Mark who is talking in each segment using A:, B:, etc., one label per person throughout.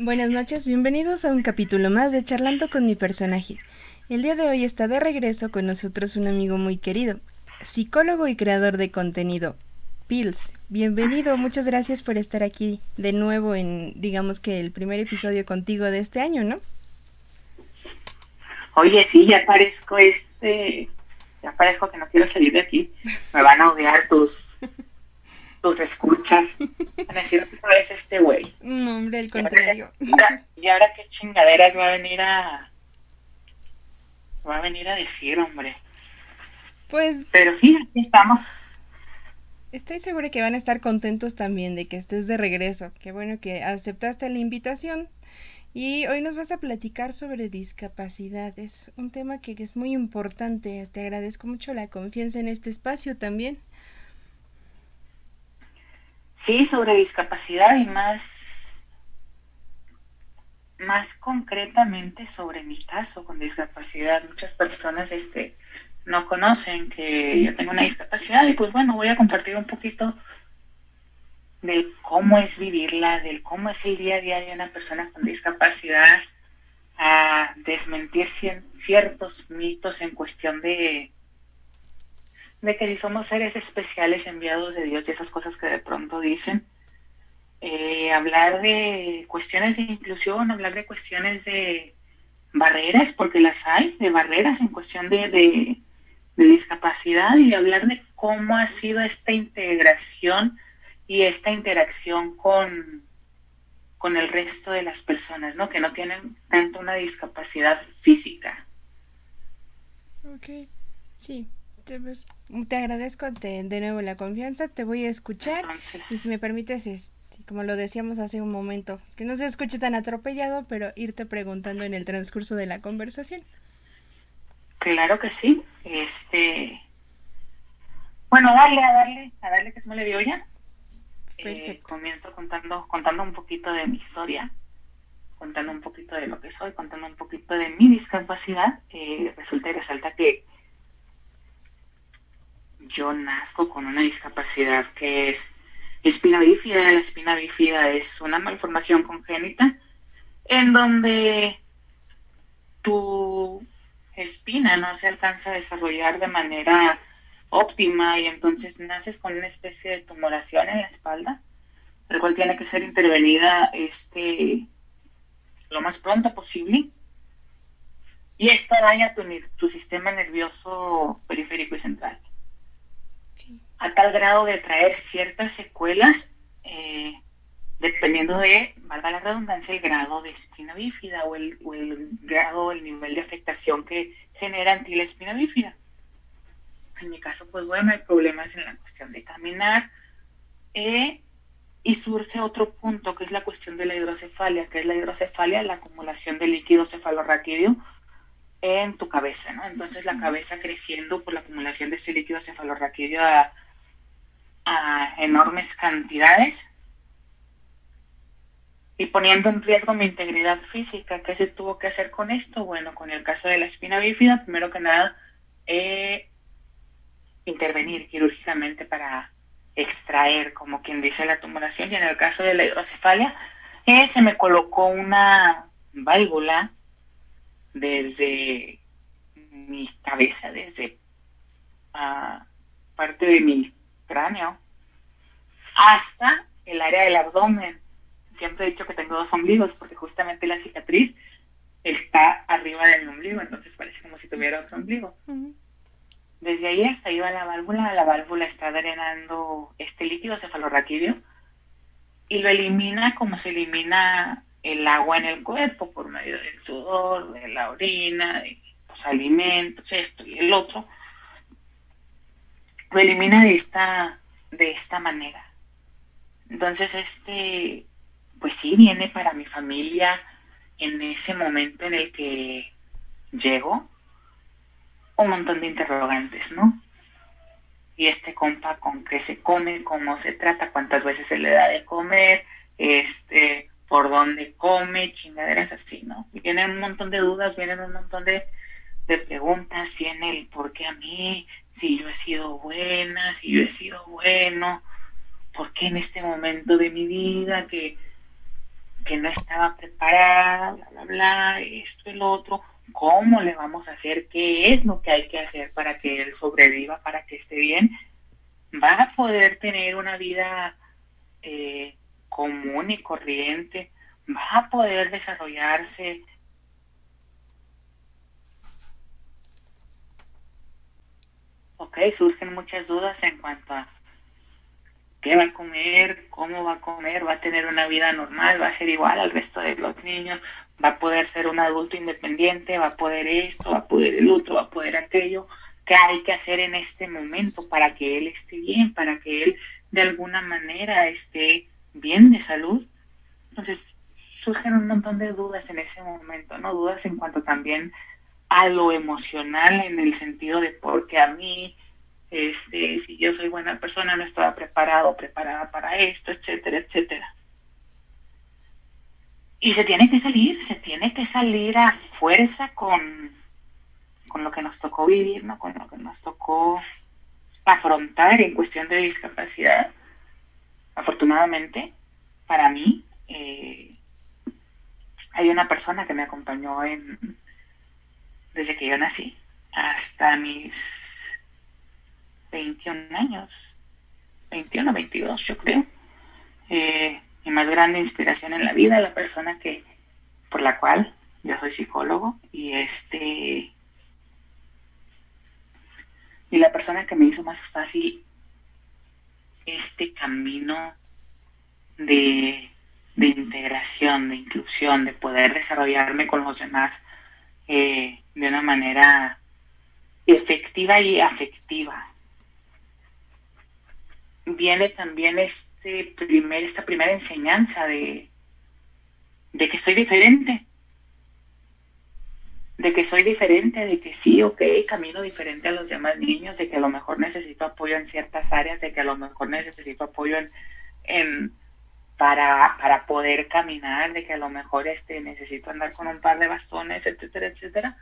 A: Buenas noches, bienvenidos a un capítulo más de Charlando con mi personaje. El día de hoy está de regreso con nosotros un amigo muy querido, psicólogo y creador de contenido, Pills. Bienvenido, muchas gracias por estar aquí de nuevo en, digamos que el primer episodio contigo de este año, ¿no?
B: Oye, sí, ya parezco este, ya parezco que no quiero salir de aquí. Me van a odiar tus, tus escuchas. Van a decir otra vez este güey.
A: No, hombre, al contrario.
B: ¿Y ahora, qué chingaderas va a venir a. Va a venir a decir, hombre?
A: Pues.
B: Pero sí, aquí estamos.
A: Estoy segura que van a estar contentos también de que estés de regreso. Qué bueno que aceptaste la invitación. Y hoy nos vas a platicar sobre discapacidades, un tema que es muy importante. Te agradezco mucho la confianza en este espacio también.
B: Sí, sobre discapacidad y más, más concretamente sobre mi caso con discapacidad. Muchas personas este, no conocen que yo tengo una discapacidad y pues bueno, voy a compartir un poquito del cómo es vivirla, del cómo es el día a día de una persona con discapacidad, a desmentir ciertos mitos en cuestión de de que somos seres especiales enviados de Dios y esas cosas que de pronto dicen, eh, hablar de cuestiones de inclusión, hablar de cuestiones de barreras, porque las hay, de barreras en cuestión de, de, discapacidad y hablar de cómo ha sido esta integración y esta interacción con, con el resto de las personas, ¿no? Que no tienen tanto una discapacidad física.
A: Ok, sí, pues, te agradezco de, nuevo la confianza, te voy a escuchar. Y si me permites, este, como lo decíamos hace un momento, que no se escuche tan atropellado, pero irte preguntando en el transcurso de la conversación.
B: Claro que sí. Este. Bueno, dale, a darle, a darle que se me le dio ya. Eh, comienzo contando, contando un poquito de mi historia, contando un poquito de lo que soy, contando un poquito de mi discapacidad. Eh, resulta y resalta que yo nazco con una discapacidad que es espina bífida. La espina bífida es una malformación congénita en donde tu espina no se alcanza a desarrollar de manera óptima y entonces naces con una especie de tumoración en la espalda, el cual tiene que ser intervenida este, lo más pronto posible. Y esto daña tu, tu sistema nervioso periférico y central a tal grado de traer ciertas secuelas, eh, dependiendo de, valga la redundancia, el grado de espina bífida o el, o el grado, el nivel de afectación que genera en ti la espina bífida. En mi caso, pues bueno, hay problemas en la cuestión de caminar. Eh, y surge otro punto que es la cuestión de la hidrocefalia, que es la hidrocefalia, la acumulación de líquido cefalorraquídeo en tu cabeza, ¿no? Entonces la cabeza creciendo por la acumulación de ese líquido cefalorraquídeo a a enormes cantidades y poniendo en riesgo mi integridad física. ¿Qué se tuvo que hacer con esto? Bueno, con el caso de la espina bífida, primero que nada, eh, intervenir quirúrgicamente para extraer, como quien dice, la tumoración. Y en el caso de la hidrocefalia, eh, se me colocó una válvula desde mi cabeza, desde uh, parte de mi cráneo hasta el área del abdomen. Siempre he dicho que tengo dos ombligos porque justamente la cicatriz está arriba de mi ombligo, entonces parece como si tuviera otro ombligo. Desde ahí hasta ahí va la válvula, la válvula está drenando este líquido cefalorraquídeo y lo elimina como se elimina el agua en el cuerpo por medio del sudor, de la orina, de los alimentos, esto y el otro lo elimina de esta, de esta manera. Entonces, este, pues sí, viene para mi familia en ese momento en el que llego un montón de interrogantes, ¿no? Y este compa con qué se come, cómo se trata, cuántas veces se le da de comer, este, por dónde come, chingaderas así, ¿no? Vienen un montón de dudas, vienen un montón de, de preguntas, viene el por qué a mí, si yo he sido buena, si yo he sido bueno, por qué en este momento de mi vida que, que no estaba preparada, bla, bla, bla, esto lo otro, ¿cómo le vamos a hacer? ¿Qué es lo que hay que hacer para que él sobreviva, para que esté bien? Va a poder tener una vida eh, común y corriente, va a poder desarrollarse. Ok, surgen muchas dudas en cuanto a qué va a comer, cómo va a comer, va a tener una vida normal, va a ser igual al resto de los niños, va a poder ser un adulto independiente, va a poder esto, va a poder el otro, va a poder aquello. ¿Qué hay que hacer en este momento para que él esté bien, para que él de alguna manera esté bien de salud? Entonces surgen un montón de dudas en ese momento, ¿no? Dudas en cuanto también a lo emocional en el sentido de porque a mí este, si yo soy buena persona, no estaba preparado, preparada para esto, etcétera, etcétera. Y se tiene que salir, se tiene que salir a fuerza con, con lo que nos tocó vivir, ¿no? con lo que nos tocó afrontar en cuestión de discapacidad. Afortunadamente, para mí, eh, hay una persona que me acompañó en, desde que yo nací hasta mis 21 años, 21 22 yo creo. Eh, mi más grande inspiración en la vida, la persona que, por la cual yo soy psicólogo y este, y la persona que me hizo más fácil este camino de, de integración, de inclusión, de poder desarrollarme con los demás eh, de una manera efectiva y afectiva viene también este primer, esta primera enseñanza de, de que soy diferente. De que soy diferente, de que sí, ok, camino diferente a los demás niños, de que a lo mejor necesito apoyo en ciertas áreas, de que a lo mejor necesito apoyo en, para, para poder caminar, de que a lo mejor este, necesito andar con un par de bastones, etcétera, etcétera.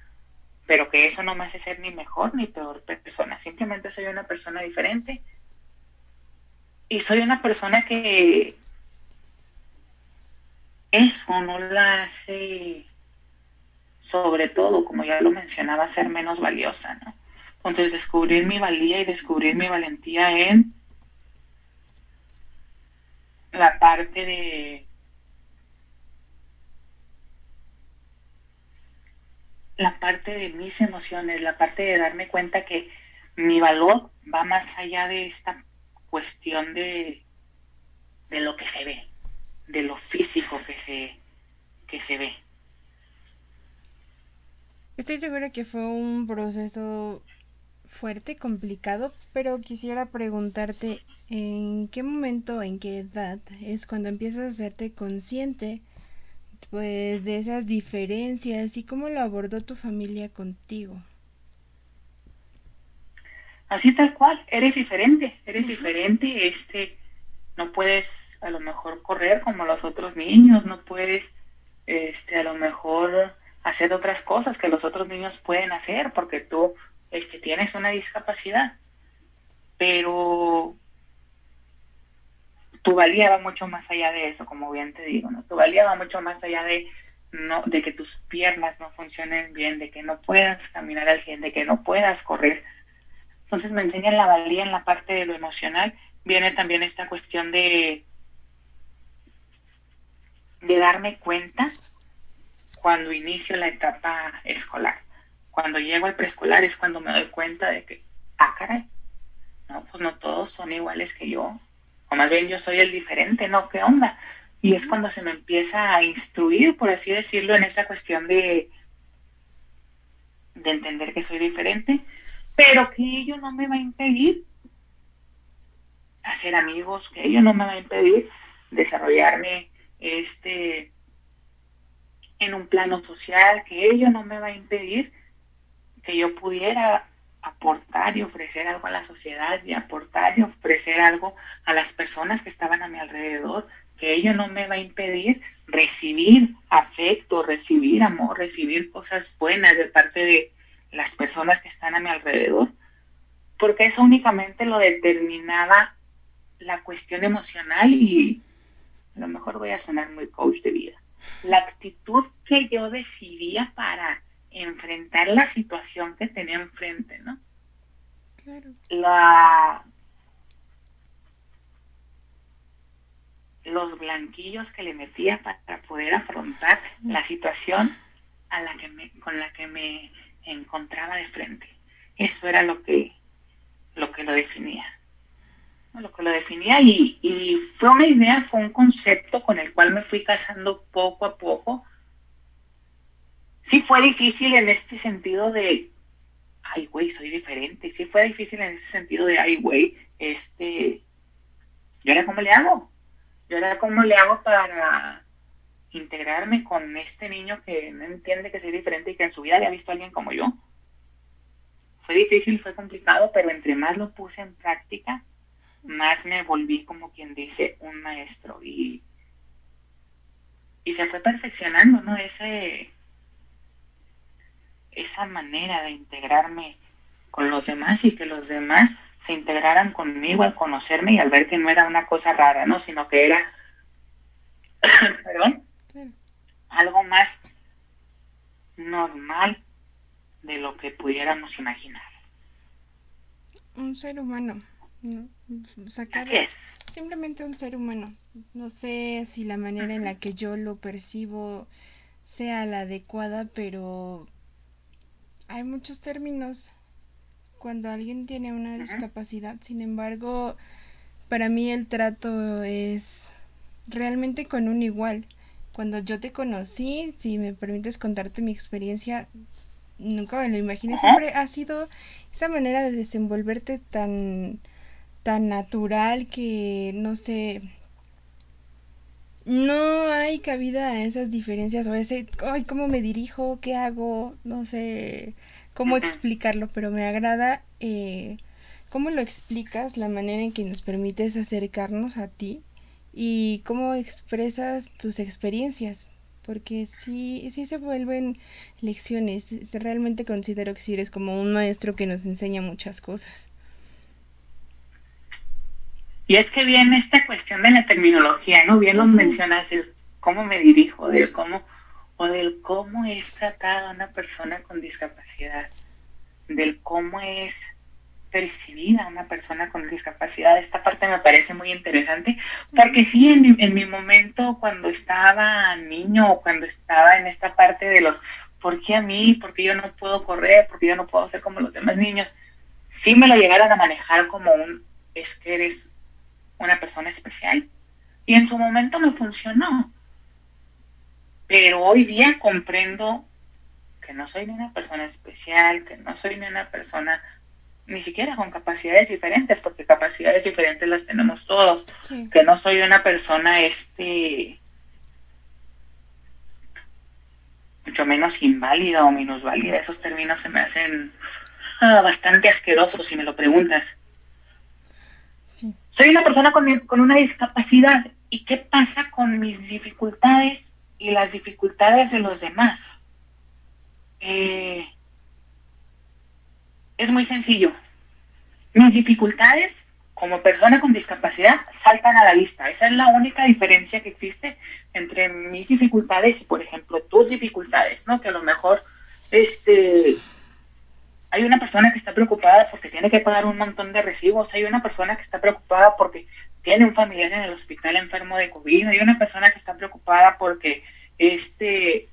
B: Pero que eso no me hace ser ni mejor ni peor persona. Simplemente soy una persona diferente y soy una persona que eso no la hace, sobre todo, como ya lo mencionaba, ser menos valiosa. Entonces, descubrir mi valía y descubrir mi valentía en la parte de la parte de mis emociones, la parte de darme cuenta que mi valor va más allá de esta cuestión de, de lo que se ve, de lo físico que se, que se ve.
A: Estoy segura que fue un proceso fuerte, complicado, pero quisiera preguntarte en qué momento, en qué edad es cuando empiezas a hacerte consciente pues de esas diferencias y cómo lo abordó tu familia contigo.
B: Así tal cual, eres diferente, eres diferente, este, no puedes a lo mejor correr como los otros niños, no puedes, este, a lo mejor hacer otras cosas que los otros niños pueden hacer porque tú, este, tienes una discapacidad. Pero tu valía va mucho más allá de eso, como bien te digo, ¿no? Tu valía va mucho más allá de no, de que tus piernas no funcionen bien, de que no puedas caminar al 100, de que no puedas correr, entonces me enseñan la valía en la parte de lo emocional. Viene también esta cuestión de, de darme cuenta cuando inicio la etapa escolar. Cuando llego al preescolar es cuando me doy cuenta de que, ah, caray, no, pues no todos son iguales que yo. O más bien yo soy el diferente, ¿no? ¿Qué onda? Y es cuando se me empieza a instruir, por así decirlo, en esa cuestión de, de entender que soy diferente pero que ello no me va a impedir hacer amigos, que ello no me va a impedir desarrollarme este en un plano social, que ello no me va a impedir que yo pudiera aportar y ofrecer algo a la sociedad y aportar y ofrecer algo a las personas que estaban a mi alrededor, que ello no me va a impedir recibir afecto, recibir amor, recibir cosas buenas de parte de, las personas que están a mi alrededor, porque eso únicamente lo determinaba la cuestión emocional y a lo mejor voy a sonar muy coach de vida, la actitud que yo decidía para enfrentar la situación que tenía enfrente, ¿no? Claro. La, los blanquillos que le metía para poder afrontar la situación a la que me, con la que me encontraba de frente. Eso era lo que lo, que lo definía. Lo que lo definía y, y fue una idea, fue un concepto con el cual me fui casando poco a poco. Sí fue difícil en este sentido de, ay, güey, soy diferente. Sí fue difícil en ese sentido de, ay, güey, este, ¿y ahora cómo le hago? ¿Y ahora cómo le hago para integrarme con este niño que no entiende que soy diferente y que en su vida había visto a alguien como yo? Fue difícil, fue complicado, pero entre más lo puse en práctica, más me volví como quien dice un maestro y, y se fue perfeccionando, ¿no? Ese, esa manera de integrarme con los demás y que los demás se integraran conmigo al conocerme y al ver que no era una cosa rara, ¿no? Sino que era, perdón, algo más normal de lo que pudiéramos imaginar.
A: Un ser humano.
B: Así es.
A: Simplemente un ser humano. No sé si la manera en la que yo lo percibo sea la adecuada, pero hay muchos términos cuando alguien tiene una discapacidad. Sin embargo, para mí el trato es realmente con un igual. Cuando yo te conocí, si me permites contarte mi experiencia, nunca me lo imaginé. Siempre ha sido esa manera de desenvolverte tan, tan natural que, no sé, no hay cabida a esas diferencias o ese, ay, ¿cómo me dirijo? ¿Qué hago? No sé cómo explicarlo, pero me agrada eh, cómo lo explicas, la manera en que nos permites acercarnos a ti y cómo expresas tus experiencias, porque sí, sí se vuelven lecciones. Realmente considero que sí eres como un maestro que nos enseña muchas cosas.
B: Y es que viene esta cuestión de la terminología, ¿no? Bien lo mencionas, el cómo me dirijo, del cómo, o del cómo es tratada una persona con discapacidad, del cómo es percibida una persona con discapacidad. Esta parte me parece muy interesante porque sí, en mi, momento cuando estaba niño o cuando estaba en esta parte de los, ¿por qué a mí? ¿Por qué yo no puedo correr? ¿Por qué yo no puedo ser como los demás niños? Sí me lo llegaron a manejar como un, es que eres una persona especial. Y en su momento me funcionó. Pero hoy día comprendo que no soy ni una persona especial, que no soy ni una persona ni siquiera con capacidades diferentes, porque capacidades diferentes las tenemos todos, que no soy una persona este mucho menos inválida o minusválida, esos términos se me hacen ah, bastante asquerosos si me lo preguntas. Soy una persona con, con una discapacidad y qué pasa con mis dificultades y las dificultades de los demás. Eh, es muy sencillo. Mis dificultades como persona con discapacidad saltan a la vista. Esa es la única diferencia que existe entre mis dificultades y, por ejemplo, tus dificultades, ¿no? Que a lo mejor, este, hay una persona que está preocupada porque tiene que pagar un montón de recibos, hay una persona que está preocupada porque tiene un familiar en el hospital enfermo de COVID, hay una persona que está preocupada porque, este,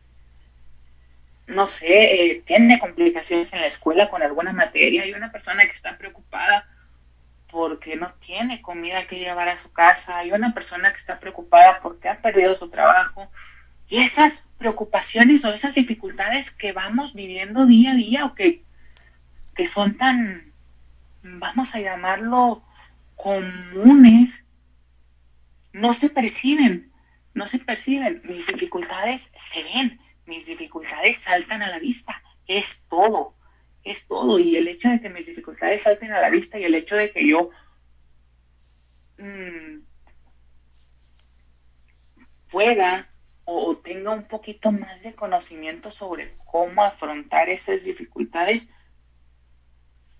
B: no sé, eh, tiene complicaciones en la escuela con alguna materia, hay una persona que está preocupada porque no tiene comida que llevar a su casa, hay una persona que está preocupada porque ha perdido su trabajo. Y esas preocupaciones o esas dificultades que vamos viviendo día a día o que, que son tan, vamos a llamarlo, comunes, no se perciben, no se perciben. Mis dificultades se ven, mis dificultades saltan a la vista, es todo, es todo. Y el hecho de que mis dificultades salten a la vista y el hecho de que yo mm, pueda o tenga un poquito más de conocimiento sobre cómo afrontar esas dificultades,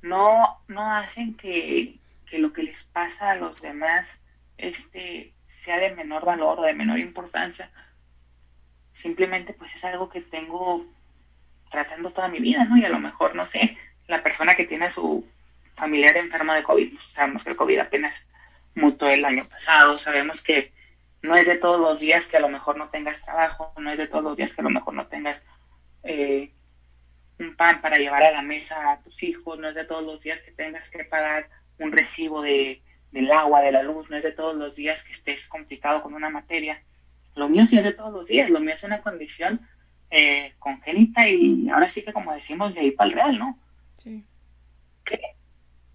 B: no, no hacen que, que lo que les pasa a los demás este, sea de menor valor o de menor importancia, simplemente pues es algo que tengo tratando toda mi vida, ¿no? Y a lo mejor, no sé, la persona que tiene a su familiar enfermo de COVID, pues sabemos que el COVID apenas mutó el año pasado, sabemos que no es de todos los días que a lo mejor no tengas trabajo, no es de todos los días que a lo mejor no tengas eh, un pan para llevar a la mesa a tus hijos, no es de todos los días que tengas que pagar un recibo de, del agua, de la luz, no es de todos los días que estés complicado con una materia. Lo mío sí es de todos los días, lo mío es una condición eh, congénita y ahora sí que como decimos de ahí para el real, ¿no? Sí. Que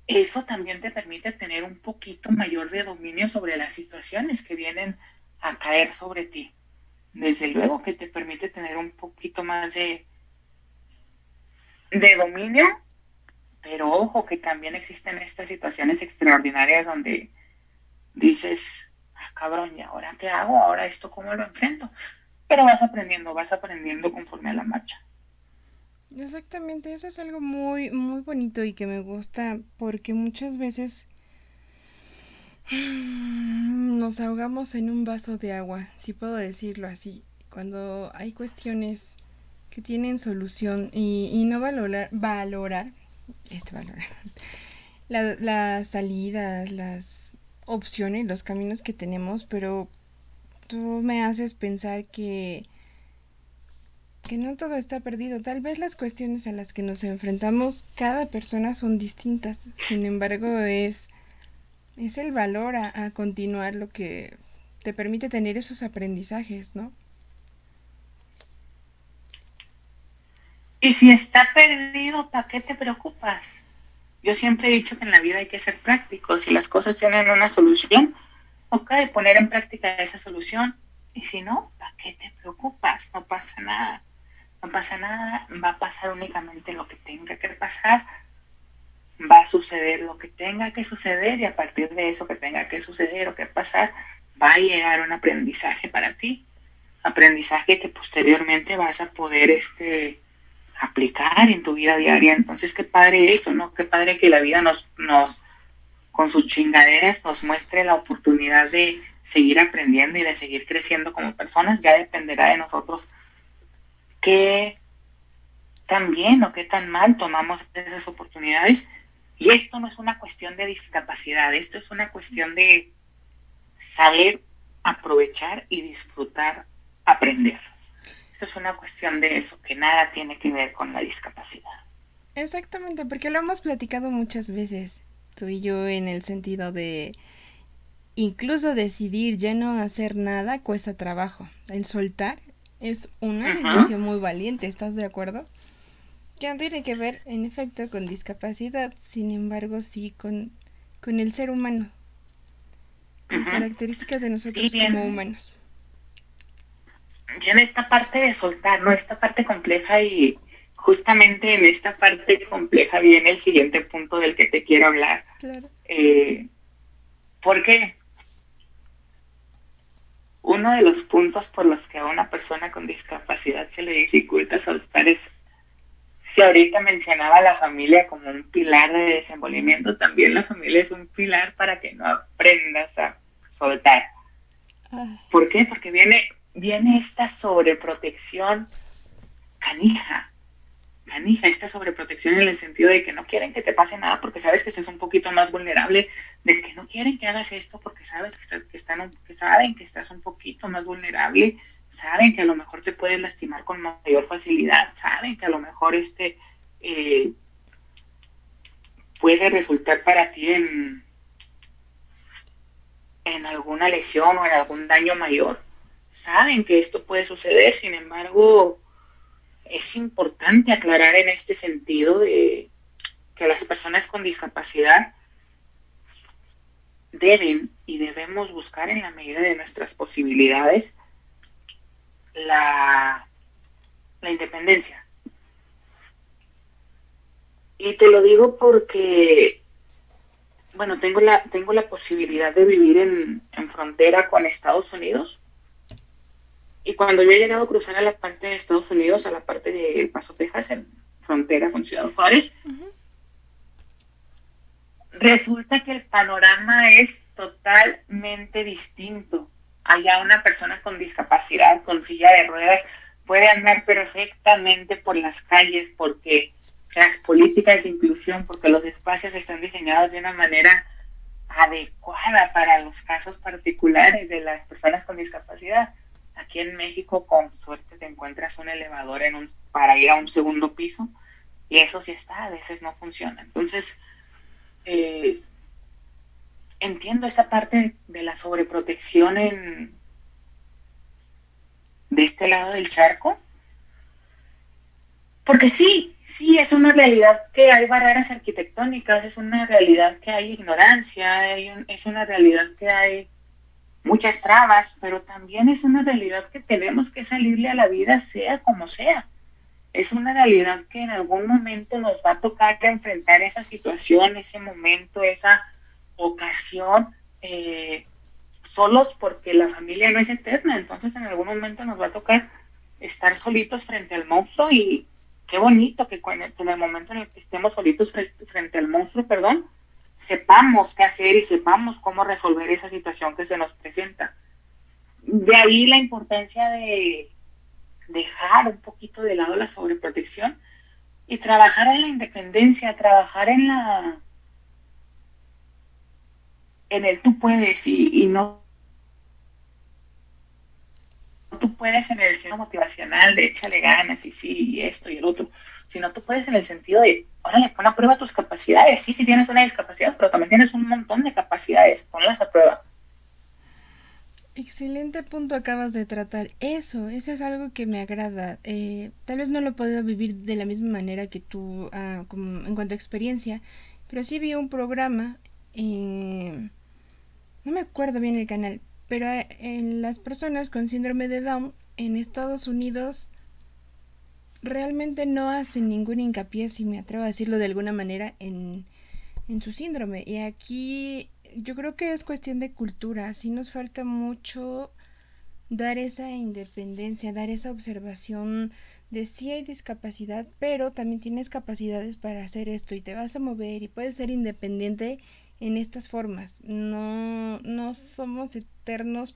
B: eso también te permite tener un poquito mayor de dominio sobre las situaciones que vienen a caer sobre ti. Desde luego que te permite tener un poquito más de, de dominio, pero ojo que también existen estas situaciones extraordinarias donde dices, ah, cabrón, ¿y ahora qué hago? ¿Ahora esto cómo lo enfrento? pero vas aprendiendo, vas aprendiendo conforme a la marcha.
A: Exactamente, eso es algo muy, muy bonito y que me gusta porque muchas veces nos ahogamos en un vaso de agua, si puedo decirlo así, cuando hay cuestiones que tienen solución y, no valorar, valorar, este valorar, las salidas, las opciones, los caminos que tenemos, pero tú me haces pensar que que no todo está perdido. Tal vez las cuestiones a las que nos enfrentamos cada persona son distintas. Sin embargo, es es el valor a, a continuar lo que te permite tener esos aprendizajes, ¿no?
B: Y si está perdido, ¿para qué te preocupas? Yo siempre he dicho que en la vida hay que ser prácticos. Si las cosas tienen una solución, ok, poner en práctica esa solución. Y si no, ¿para qué te preocupas? No pasa nada. No pasa nada, va a pasar únicamente lo que tenga que pasar. Va a suceder lo que tenga que suceder y a partir de eso que tenga que suceder o que pasar, va a llegar un aprendizaje para ti. Aprendizaje que posteriormente vas a poder este, aplicar en tu vida diaria. Entonces, qué padre eso, ¿no? Qué padre que la vida nos, nos, con sus chingaderas nos muestre la oportunidad de seguir aprendiendo y de seguir creciendo como personas, ya dependerá de nosotros qué tan bien o qué tan mal tomamos esas oportunidades. Y esto no es una cuestión de discapacidad, esto es una cuestión de saber aprovechar y disfrutar aprender. Esto es una cuestión de eso, que nada tiene que ver con la discapacidad.
A: Exactamente, porque lo hemos platicado muchas veces tú y yo en el sentido de incluso decidir ya no hacer nada cuesta trabajo. El soltar es una decisión muy valiente, ¿estás de acuerdo? Que no tiene que ver, en efecto, con discapacidad, sin embargo, sí con, con el ser humano, con características de nosotros como humanos.
B: Ya en esta parte de soltar, ¿no? Esta parte compleja y justamente en esta parte compleja viene el siguiente punto del que te quiero hablar. Claro. Eh, porque uno de los puntos por los que a una persona con discapacidad se le dificulta soltar es, si ahorita mencionaba la familia como un pilar de desenvolvimiento, también la familia es un pilar para que no aprendas a soltar. ¿Por qué? Porque viene, viene esta sobreprotección canija canija, esta sobreprotección en el sentido de que no quieren que te pase nada porque sabes que estás un poquito más vulnerable, de que no quieren que hagas esto porque sabes que, que, están, que saben que estás un poquito más vulnerable, saben que a lo mejor te puedes lastimar con mayor facilidad, saben que a lo mejor este eh, puede resultar para ti en, en alguna lesión o en algún daño mayor. Saben que esto puede suceder, sin embargo, es importante aclarar en este sentido de que las personas con discapacidad deben y debemos buscar en la medida de nuestras posibilidades la, la independencia. Y te lo digo porque, bueno, tengo la, tengo la posibilidad de vivir en, en frontera con Estados Unidos y cuando yo he llegado a cruzar a la parte de Estados Unidos, a la parte de El Paso, Texas, en frontera con Ciudad Juárez, resulta que el panorama es totalmente distinto. allá una persona con discapacidad, con silla de ruedas, puede andar perfectamente por las calles porque las políticas de inclusión, porque los espacios están diseñados de una manera adecuada para los casos particulares de las personas con discapacidad. Aquí en México, con suerte, te encuentras un elevador para ir a un segundo piso y eso sí está, a veces no funciona. Entonces, eh, entiendo esa parte de la sobreprotección en, de este lado del charco, porque sí, sí, es una realidad que hay barreras arquitectónicas, es una realidad que hay ignorancia, es una realidad que hay muchas trabas, pero también es una realidad que tenemos que salirle a la vida sea como sea. Es una realidad que en algún momento nos va a tocar enfrentar esa situación, ese momento, esa ocasión, eh, solos porque la familia no es eterna, entonces en algún momento nos va a tocar estar solitos frente al monstruo y qué bonito que en el momento en el que estemos solitos frente al monstruo, perdón, sepamos qué hacer y sepamos cómo resolver esa situación que se nos presenta. De ahí la importancia de dejar un poquito de lado la sobreprotección y trabajar en la independencia, trabajar en la en el tú puedes y, y no tú puedes en el sentido motivacional de échale ganas y sí, y esto y el otro, sino tú puedes en el sentido de, órale, pon a prueba tus capacidades. Sí, sí tienes una discapacidad, pero también tienes un montón de capacidades, ponlas a prueba.
A: Excelente punto acabas de tratar. Eso, eso es algo que me agrada. Eh, tal vez no lo puedo vivir de la misma manera que tú ah, como en cuanto a experiencia, pero sí vi un programa, no me acuerdo bien el canal, pero eh, en las personas con síndrome de Down en Estados Unidos realmente no hacen ningún hincapié, si me atrevo a decirlo de alguna manera, en, en su síndrome. Y aquí yo creo que es cuestión de cultura. Sí nos falta mucho dar esa independencia, dar esa observación de si hay discapacidad, pero también tienes capacidades para hacer esto y te vas a mover y puedes ser independiente en estas formas. No, no somos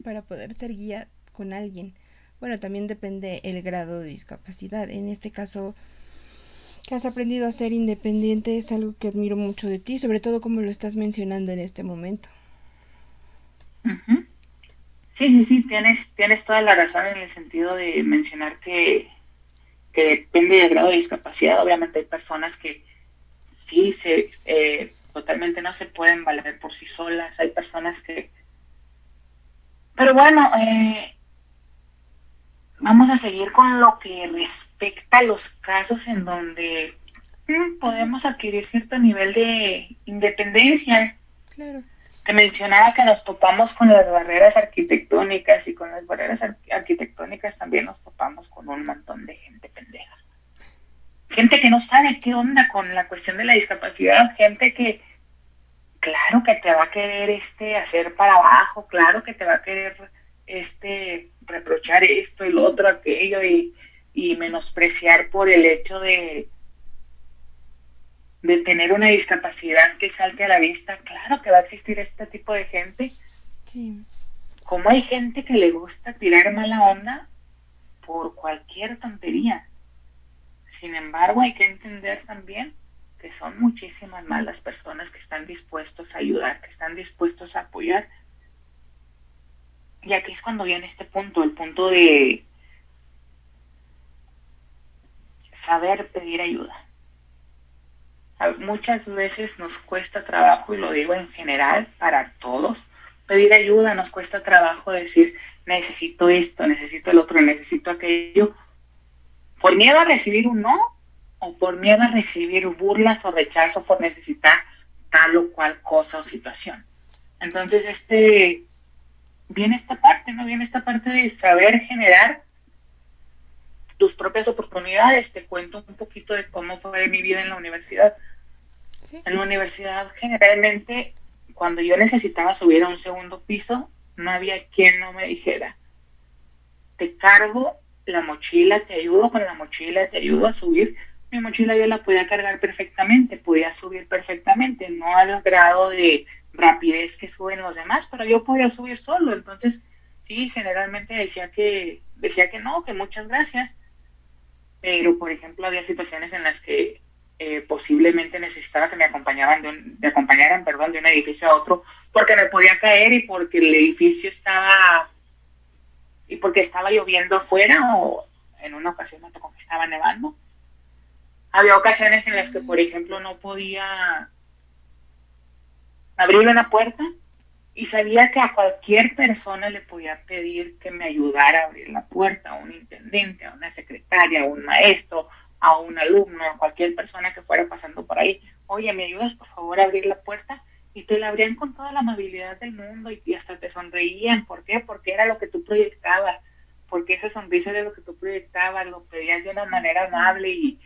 A: para poder ser guía con alguien. Bueno, también depende el grado de discapacidad. En este caso, que has aprendido a ser independiente es algo que admiro mucho de ti, sobre todo como lo estás mencionando en este momento.
B: Sí, sí, sí, tienes, tienes toda la razón en el sentido de mencionar que, que depende del grado de discapacidad. Obviamente hay personas que sí se, eh, totalmente no se pueden valer por sí solas, hay personas que... Pero bueno, eh, vamos a seguir con lo que respecta a los casos en donde mm, podemos adquirir cierto nivel de independencia. Claro. Te mencionaba que nos topamos con las barreras arquitectónicas y con las barreras arquitectónicas también nos topamos con un montón de gente pendeja gente que no sabe qué onda con la cuestión de la discapacidad, gente que claro que te va a querer este hacer para abajo, claro que te va a querer este reprochar esto lo otro, aquello y, y menospreciar por el hecho de de tener una discapacidad que salte a la vista, claro que va a existir este tipo de gente. Sí. Como hay gente que le gusta tirar mala onda por cualquier tontería. Sin embargo, hay que entender también que son muchísimas más las personas que están dispuestos a ayudar, que están dispuestos a apoyar. Y aquí es cuando viene este punto, el punto de saber pedir ayuda. Muchas veces nos cuesta trabajo, y lo digo en general para todos, pedir ayuda, nos cuesta trabajo decir, necesito esto, necesito el otro, necesito aquello, por miedo a recibir un no o por miedo a recibir burlas o rechazo por necesitar tal o cual cosa o situación. Entonces, este, viene esta parte, ¿no? Viene esta parte de saber generar tus propias oportunidades. Te cuento un poquito de cómo fue mi vida en la universidad. En la universidad, generalmente, cuando yo necesitaba subir a un segundo piso, no había quien no me dijera, te cargo la mochila, te ayudo con la mochila, te ayudo a subir. Mi mochila yo la podía cargar perfectamente, podía subir perfectamente, no al grado de rapidez que suben los demás, pero yo podía subir solo. Entonces, Sí, generalmente decía que, decía que no, que muchas gracias, pero por ejemplo había situaciones en las que eh, posiblemente necesitaba que me acompañaban de, acompañaran perdón, de un edificio a otro porque me podía caer y porque el edificio estaba y porque estaba lloviendo afuera o en una ocasión me tocó que estaba nevando. Había ocasiones en las que, por ejemplo, no podía abrir una puerta y sabía que a cualquier persona le podía pedir que me ayudara a abrir la puerta, a un intendente, a una secretaria, a un maestro, a un alumno, a cualquier persona que fuera pasando por ahí. Oye, ¿me ayudas por favor a abrir la puerta? Y te la abrían con toda la amabilidad del mundo y, hasta te sonreían. ¿Por qué? Porque era lo que tú proyectabas, porque esa sonrisa era lo que tú proyectabas, lo pedías de una manera amable y,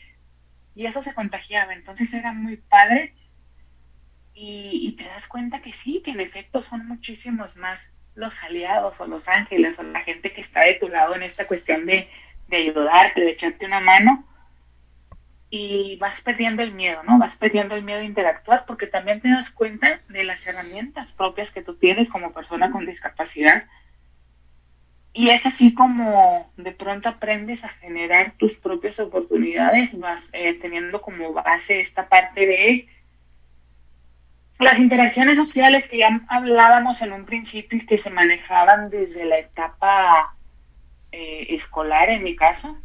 B: y eso se contagiaba. Entonces era muy padre y, te das cuenta que sí, que en efecto son muchísimos más los aliados o los ángeles o la gente que está de tu lado en esta cuestión de, de ayudarte, de echarte una mano y vas perdiendo el miedo, ¿no? Vas perdiendo el miedo de interactuar porque también te das cuenta de las herramientas propias que tú tienes como persona con discapacidad. Y es así como de pronto aprendes a generar tus propias oportunidades, vas eh, teniendo como base esta parte de las interacciones sociales que ya hablábamos en un principio y que se manejaban desde la etapa eh, escolar, en mi caso.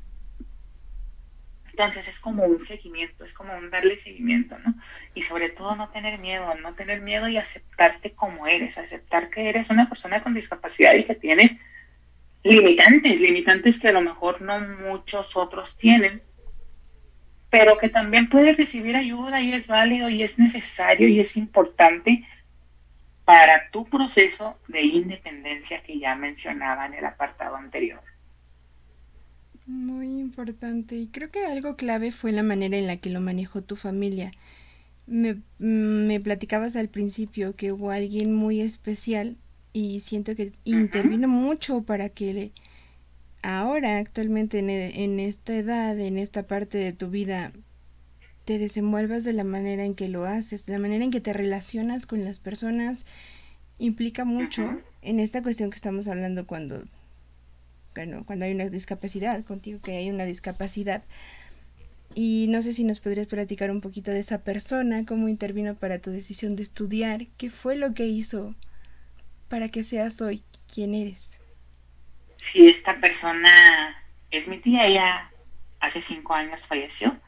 B: Entonces es como un seguimiento, es como un darle seguimiento, ¿no? Y sobre todo no tener miedo, no tener miedo y aceptarte como eres, aceptar que eres una persona con discapacidad y que tienes limitantes, limitantes que a lo mejor no muchos otros tienen, pero que también puede recibir ayuda y es válido y es necesario y es importante para tu proceso de independencia que ya mencionaba en el apartado anterior.
A: Muy importante y creo que algo clave fue la manera en la que lo manejó tu familia. Me, me platicabas al principio que hubo alguien muy especial y siento que intervino mucho para que le, ahora, actualmente, e, en, esta edad, en esta parte de tu vida, te desenvuelvas de la manera en que lo haces, de la manera en que te relacionas con las personas, implica mucho en esta cuestión que estamos hablando cuando, bueno, cuando hay una discapacidad, contigo que hay una discapacidad. Y no sé si nos podrías platicar un poquito de esa persona, cómo intervino para tu decisión de estudiar, qué fue lo que hizo para que seas hoy quien eres.
B: Si esta persona es mi tía, ella hace cinco años falleció,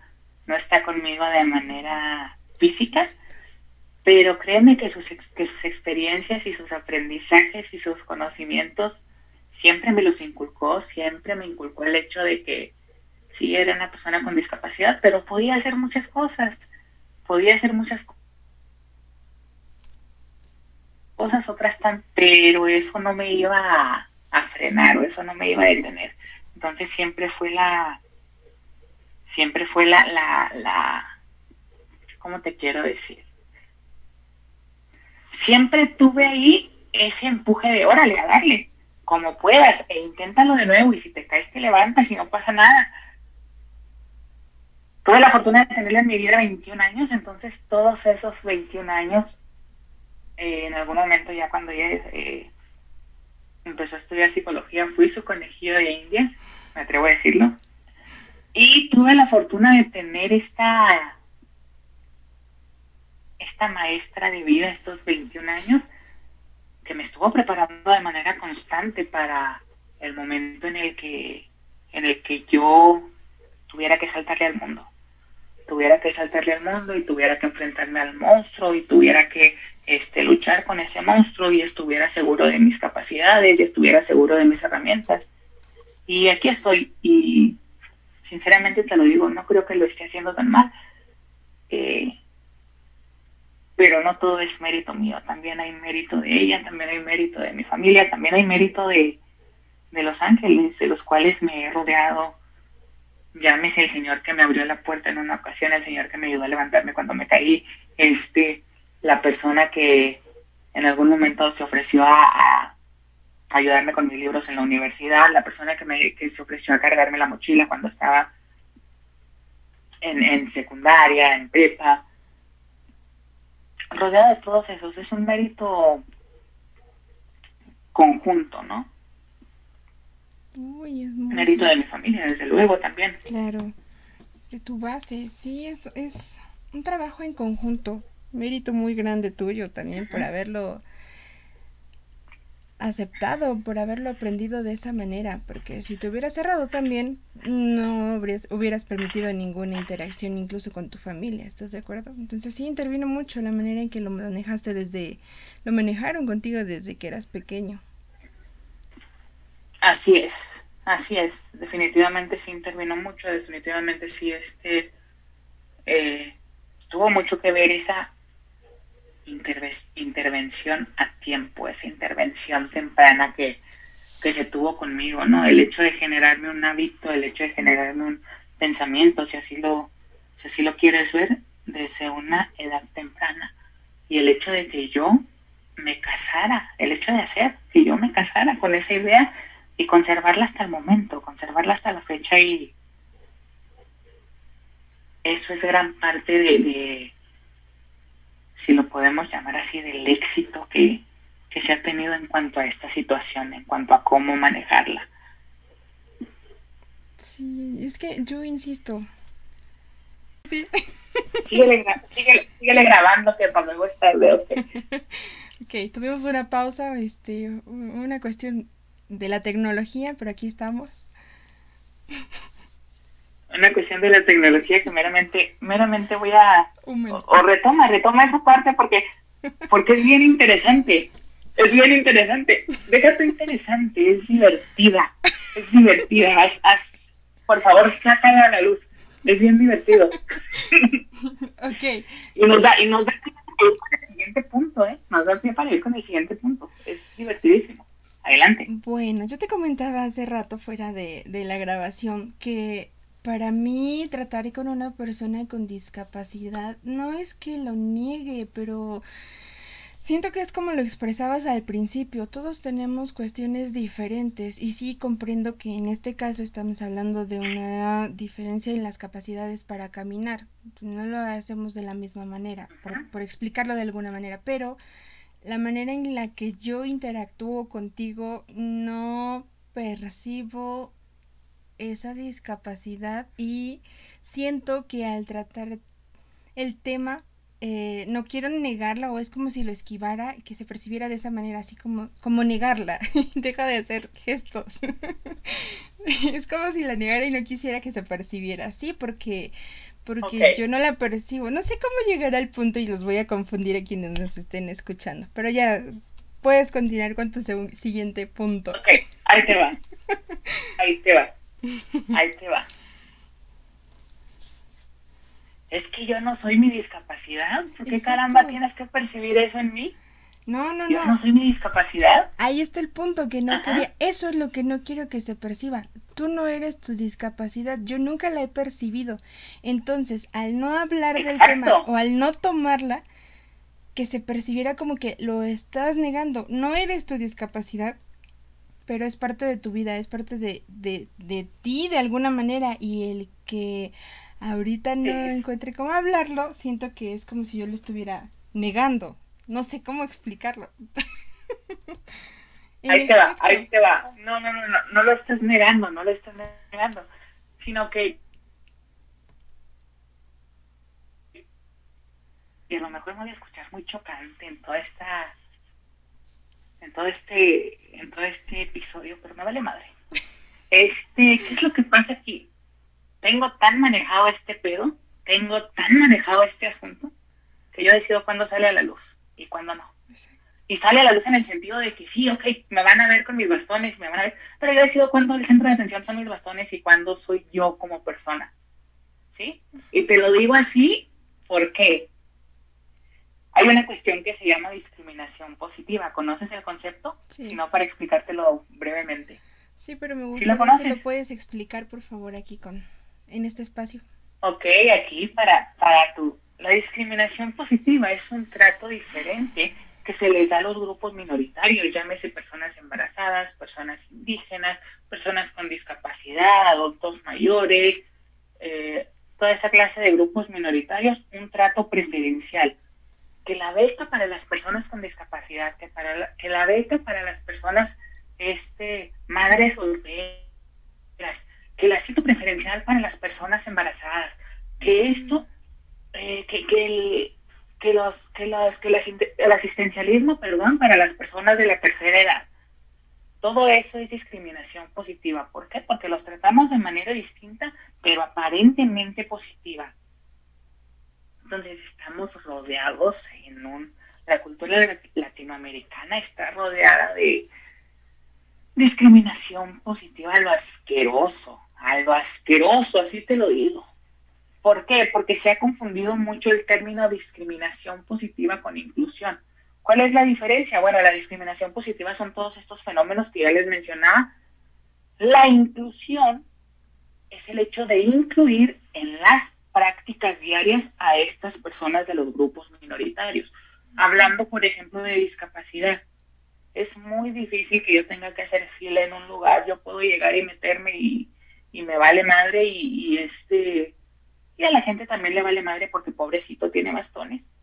B: no está conmigo de manera física, pero créeme que sus, que sus experiencias y sus aprendizajes y sus conocimientos siempre me los inculcó, siempre me inculcó el hecho de que sí era una persona con discapacidad, pero podía hacer muchas cosas, podía hacer muchas cosas, otras tan, pero eso no me iba a a frenar o eso no me iba a detener. Entonces siempre fue la, siempre fue la, la, la, ¿cómo te quiero decir? Siempre tuve ahí ese empuje de órale, a darle, como puedas, e inténtalo de nuevo, y si te caes te levantas y no pasa nada. Tuve la fortuna de tenerla en mi vida 21 años, entonces todos esos 21 años, eh, en algún momento ya cuando ya eh, empezó a estudiar psicología, fui su conejillo de indias, me atrevo a decirlo. Y tuve la fortuna de tener esta, esta maestra de vida estos 21 años que me estuvo preparando de manera constante para el momento en el que, en el que yo tuviera que saltarle al mundo. Tuviera que saltarle al mundo y tuviera que enfrentarme al monstruo y tuviera que este, luchar con ese monstruo y estuviera seguro de mis capacidades y estuviera seguro de mis herramientas. Y aquí estoy y sinceramente te lo digo, no creo que lo esté haciendo tan mal. Eh, pero no todo es mérito mío, también hay mérito de ella, también hay mérito de mi familia, también hay mérito de, de los ángeles, de los cuales me he rodeado. Llámese el Señor que me abrió la puerta en una ocasión, el Señor que me ayudó a levantarme cuando me caí, este, la persona que en algún momento se ofreció a, ayudarme con mis libros en la universidad, la persona que, me, que se ofreció a cargarme la mochila cuando estaba en, en secundaria, en prepa. Rodeado de todos esos, es un mérito conjunto, ¿no?
A: y es
B: Mérito de mi familia, desde luego, también.
A: Claro, de tu base, sí, es, es un trabajo en conjunto, mérito muy grande tuyo también por haberlo aceptado, por haberlo aprendido de esa manera, porque si te hubieras cerrado también, no hubieras, hubieras permitido ninguna interacción incluso con tu familia, ¿estás de acuerdo? Entonces sí intervino mucho la manera en que lo manejaste desde, lo manejaron contigo desde que eras pequeño.
B: Así es, así es, definitivamente sí intervino mucho, definitivamente sí este eh, tuvo mucho que ver esa intervención a tiempo, esa intervención temprana que, se tuvo conmigo, ¿no? El hecho de generarme un hábito, el hecho de generarme un pensamiento, si así lo, si así lo quieres ver, desde una edad temprana. Y el hecho de que yo me casara, el hecho de hacer que yo me casara con esa idea y conservarla hasta el momento, conservarla hasta la fecha y eso es gran parte de si lo podemos llamar así, del éxito que, se ha tenido en cuanto a esta situación, en cuanto a cómo manejarla.
A: Sí, es que yo insisto.
B: Sí. Síguele, grabando que para luego está el
A: ok, tuvimos una pausa, este, una cuestión de la tecnología, pero aquí estamos
B: una cuestión de la tecnología que meramente, meramente voy a... O, retoma, retoma esa parte porque, porque es bien interesante. Es bien interesante. Déjate interesante, es divertida. Es divertida. Haz, por favor, sácala a la luz. Es bien divertido.
A: ok.
B: y nos da, y nos da pie para ir con el siguiente punto, ¿eh? Nos da pie para ir con el siguiente punto. Es divertidísimo. Adelante.
A: Bueno, yo te comentaba hace rato fuera de, de la grabación que para mí, tratar con una persona con discapacidad no es que lo niegue, pero siento que es como lo expresabas al principio. Todos tenemos cuestiones diferentes y sí comprendo que en este caso estamos hablando de una diferencia en las capacidades para caminar. No lo hacemos de la misma manera, por, por explicarlo de alguna manera, pero la manera en la que yo interactúo contigo no percibo esa discapacidad y siento que al tratar el tema eh, no quiero negarla o es como si lo esquivara que se percibiera de esa manera, así como, como negarla. Deja de hacer gestos. es como si la negara y no quisiera que se percibiera así porque, porque yo no la percibo. No sé cómo llegar al punto y los voy a confundir a quienes nos estén escuchando, pero ya puedes continuar con tu siguiente punto.
B: Ok, ahí te va. Ahí te va. Ahí te va. Es que yo no soy mi discapacidad. ¿Por qué caramba tienes que percibir eso en mí?
A: No, no,
B: no. Yo no soy mi discapacidad.
A: Ahí está el punto que no quería. Eso es lo que no quiero que se perciba. Tú no eres tu discapacidad. Yo nunca la he percibido. Entonces, al no hablar del tema o al no tomarla, que se percibiera como que lo estás negando. No eres tu discapacidad pero es parte de tu vida, es parte de, de, de ti de alguna manera y el que ahorita no encuentre cómo hablarlo, siento que es como si yo lo estuviera negando. No sé cómo explicarlo.
B: ahí te va, ahí te va. No, no, no, no, no lo estás negando, no lo estás negando, sino que y a lo mejor me voy a escuchar muy chocante en toda esta en todo este, en todo este episodio, pero me vale madre. Este, ¿qué es lo que pasa aquí? Tengo tan manejado este pedo, tengo tan manejado este asunto, que yo decido cuándo sale a la luz y cuándo no. Y sale a la luz en el sentido de que sí, ok, me van a ver con mis bastones, me van a ver, pero yo decido cuándo el centro de atención son mis bastones y cuándo soy yo como persona. ¿Sí? Y te lo digo así porque hay una cuestión que se llama discriminación positiva. ¿Conoces el concepto? Sí. Si no, para explicártelo brevemente.
A: Sí, pero me gusta. ¿Sí lo conoces? ¿Lo puedes explicar, por favor, aquí con en este espacio?
B: Ok, aquí para, para tu... La discriminación positiva es un trato diferente que se les da a los grupos minoritarios, llámese personas embarazadas, personas indígenas, personas con discapacidad, adultos mayores, eh, toda esa clase de grupos minoritarios, un trato preferencial que la beca para las personas con discapacidad, que, para la, que la beca para las personas este, madres solteras, que el asiento preferencial para las personas embarazadas, que esto, eh, que, que, el, que, los, que, los, que el asistencialismo, perdón, para las personas de la tercera edad. Todo eso es discriminación positiva. ¿Por qué? Porque los tratamos de manera distinta, pero aparentemente positiva. Entonces estamos rodeados en un... La cultura latinoamericana está rodeada de discriminación positiva a lo asqueroso, a lo asqueroso, así te lo digo. ¿Por qué? Porque se ha confundido mucho el término discriminación positiva con inclusión. ¿Cuál es la diferencia? Bueno, la discriminación positiva son todos estos fenómenos que ya les mencionaba. La inclusión es el hecho de incluir en las prácticas diarias a estas personas de los grupos minoritarios. Hablando, por ejemplo, de discapacidad. Es muy difícil que yo tenga que hacer fila en un lugar. Yo puedo llegar y meterme y, me vale madre y, y este y a la gente también le vale madre porque pobrecito tiene bastones.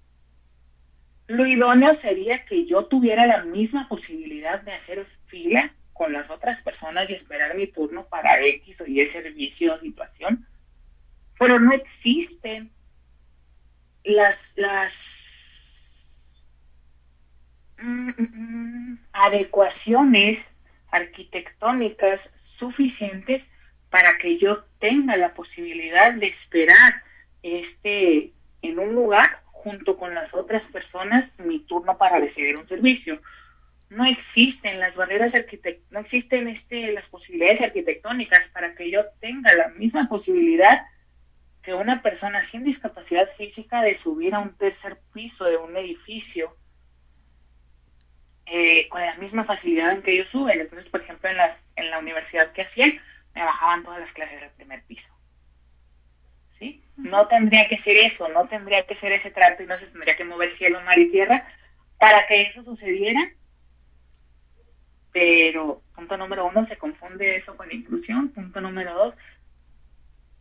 B: Lo idóneo sería que yo tuviera la misma posibilidad de hacer fila con las otras personas y esperar mi turno para X o Y servicio o situación, pero no existen las, las mm, mm, mm, adecuaciones arquitectónicas suficientes para que yo tenga la posibilidad de esperar este, en un lugar junto con las otras personas mi turno para recibir un servicio. No existen las barreras arquitectónicas, no existen este, las posibilidades arquitectónicas para que yo tenga la misma posibilidad que una persona sin discapacidad física de subir a un tercer piso de un edificio eh, con la misma facilidad en que ellos suben. Entonces, por ejemplo, en, las, en la universidad que hacían, me bajaban todas las clases al primer piso. ¿Sí? No tendría que ser eso, no tendría que ser ese trato y no se tendría que mover cielo, mar y tierra para que eso sucediera. Pero, punto número uno, se confunde eso con inclusión. Punto número dos,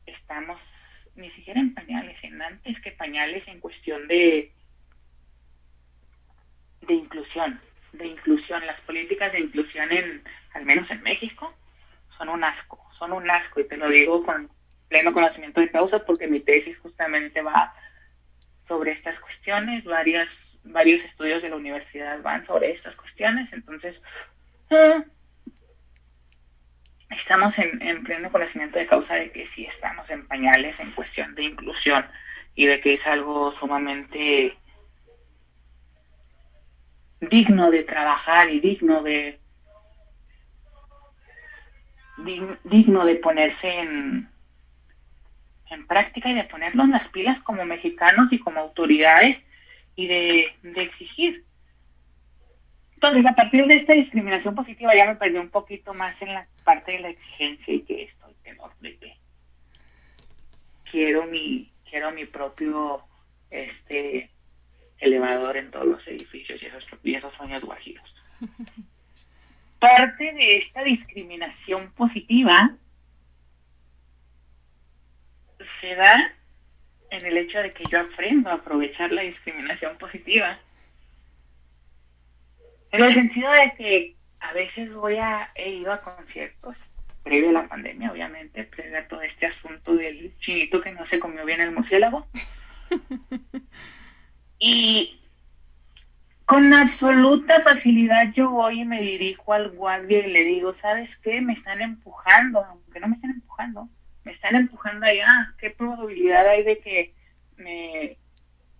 B: estamos ni siquiera en pañales, en antes que pañales en cuestión de, de inclusión, de inclusión, las políticas de inclusión en, al menos en México, son un asco, son un asco y te lo digo con pleno conocimiento de causa porque mi tesis justamente va sobre estas cuestiones, varias, varios estudios de la universidad van sobre estas cuestiones, entonces eh, estamos en, en, pleno conocimiento de causa de que sí estamos en pañales en cuestión de inclusión y de que es algo sumamente digno de trabajar y digno de digno de ponerse en, en práctica y de ponerlo en las pilas como mexicanos y como autoridades y de, exigir. Entonces, a partir de esta discriminación positiva ya me perdí un poquito más en la parte de la exigencia y que estoy que no, quiero mi, quiero mi propio este elevador en todos los edificios y esos, y esos sueños guajiros. parte de esta discriminación positiva se da en el hecho de que yo aprendo a aprovechar la discriminación positiva. En el sentido de que a veces voy a, he ido a conciertos, previo a la pandemia, obviamente, previo a todo este asunto del chinito que no se comió bien el murciélago. y con absoluta facilidad yo voy y me dirijo al guardia y le digo, ¿sabes qué? Me están empujando, aunque no me estén empujando, me están empujando allá. ¿Qué probabilidad hay de que me,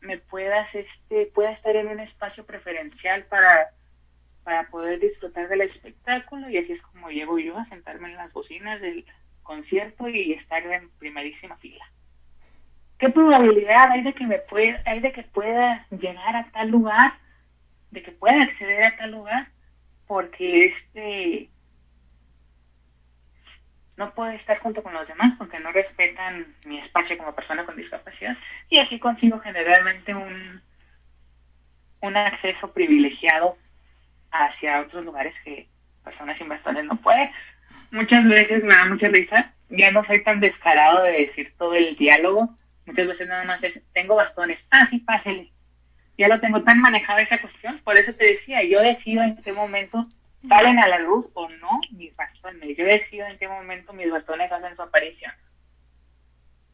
B: me puedas, este, pueda estar en un espacio preferencial para, para poder disfrutar del espectáculo? Y así es como llego yo a sentarme en las bocinas del concierto y estar en primerísima fila. ¿Qué probabilidad hay de que me pueda, hay de que pueda llegar a tal lugar? de que pueda acceder a tal lugar porque este no puede estar junto con los demás porque no respetan mi espacio como persona con discapacidad y así consigo generalmente un, un acceso privilegiado hacia otros lugares que personas bastones no pueden. Muchas veces me da mucha risa, ya no soy tan descarado de decir todo el diálogo, muchas veces nada más es, tengo bastones, ah, sí, pásele, ya lo tengo tan manejada esa cuestión, por eso te decía, yo decido en qué momento salen a la luz o no mis bastones. Yo decido en qué momento mis bastones hacen su aparición.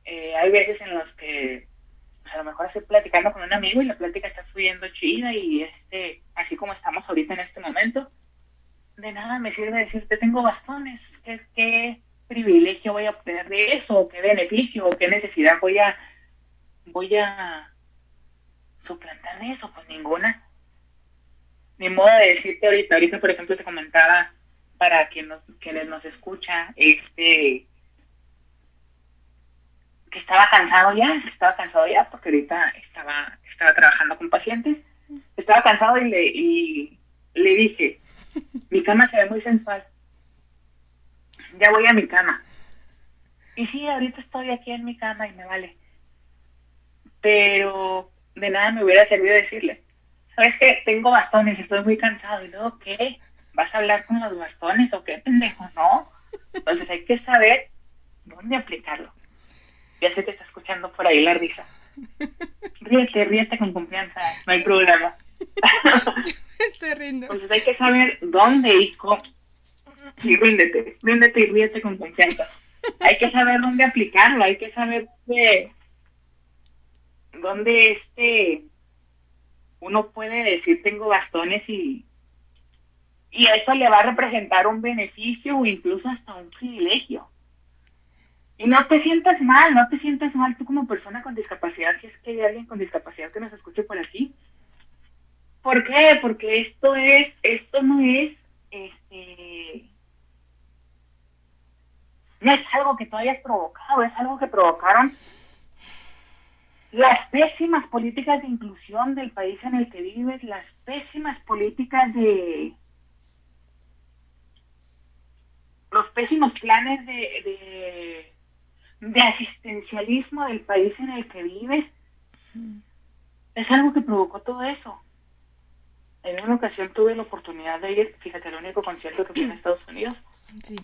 B: Eh, hay veces en los que pues, a lo mejor estoy platicando con un amigo y la plática está fluyendo chida y este, así como estamos ahorita en este momento, de nada me sirve decirte tengo bastones, ¿qué, privilegio voy a obtener de eso? ¿Qué beneficio qué necesidad voy a, voy a suplantar de eso? Pues ninguna mi modo de decirte ahorita, ahorita por ejemplo te comentaba para quien nos, quienes nos escucha, este, que estaba cansado ya, estaba cansado ya porque ahorita estaba, estaba trabajando con pacientes, estaba cansado y le, dije, mi cama se ve muy sensual, ya voy a mi cama. Y sí, ahorita estoy aquí en mi cama y me vale. Pero de nada me hubiera servido decirle, ¿sabes qué? Tengo bastones, estoy muy cansado. ¿Y luego qué? ¿Vas a hablar con los bastones o qué, pendejo? No. Entonces hay que saber dónde aplicarlo. Ya sé que está escuchando por ahí la risa. Ríete, ríete con confianza, no hay problema.
A: Estoy riendo.
B: Entonces hay que saber dónde y cómo. Sí, ríndete, ríndete y ríete con confianza. Hay que saber dónde aplicarlo, hay que saber de dónde este uno puede decir tengo bastones y, y esto le va a representar un beneficio o incluso hasta un privilegio. Y no te sientas mal, no te sientas mal tú como persona con discapacidad, si es que hay alguien con discapacidad que nos escuche por aquí. ¿Por qué? Porque esto es, esto no es, este, no es algo que tú hayas provocado, es algo que provocaron las pésimas políticas de inclusión del país en el que vives, las pésimas políticas de los pésimos planes de, de, asistencialismo del país en el que vives, es algo que provocó todo eso. En una ocasión tuve la oportunidad de ir, fíjate, el único concierto que fui en Estados Unidos. Sí.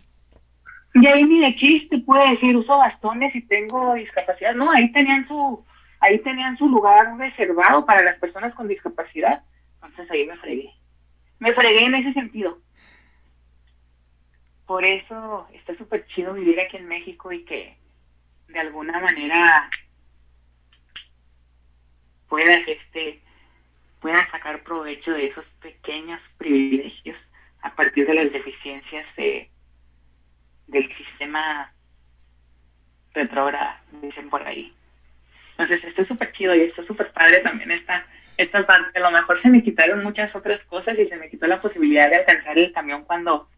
B: Y ahí ni de chiste puede decir, uso bastones y tengo discapacidad. No, ahí tenían su, ahí tenían su lugar reservado para las personas con discapacidad. Entonces ahí me fregué. Me fregué en ese sentido. Por eso está súper chido vivir aquí en México y que de alguna manera puedas, este, puedas sacar provecho de esos pequeños privilegios a partir de las deficiencias de, del sistema retrógrado, dicen por ahí. Entonces, esto es súper chido y está súper padre también esta, esta parte. A lo mejor se me quitaron muchas otras cosas y se me quitó la posibilidad de alcanzar el camión cuando,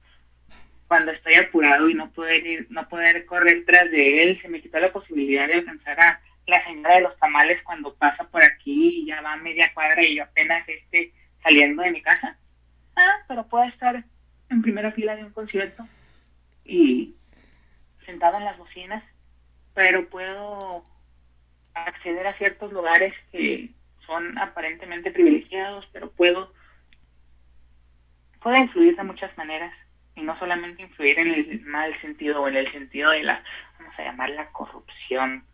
B: cuando estoy apurado y no poder ir, no poder correr tras de él. Se me quitó la posibilidad de alcanzar a la señora de los tamales cuando pasa por aquí y ya va media cuadra y yo apenas esté saliendo de mi casa. Ah, pero puedo estar en primera fila de un concierto y sentado en las bocinas, pero puedo acceder a ciertos lugares que son aparentemente privilegiados, pero puedo, puedo influir de muchas maneras y no solamente influir en el mal sentido o en el sentido de la, vamos a llamar la corrupción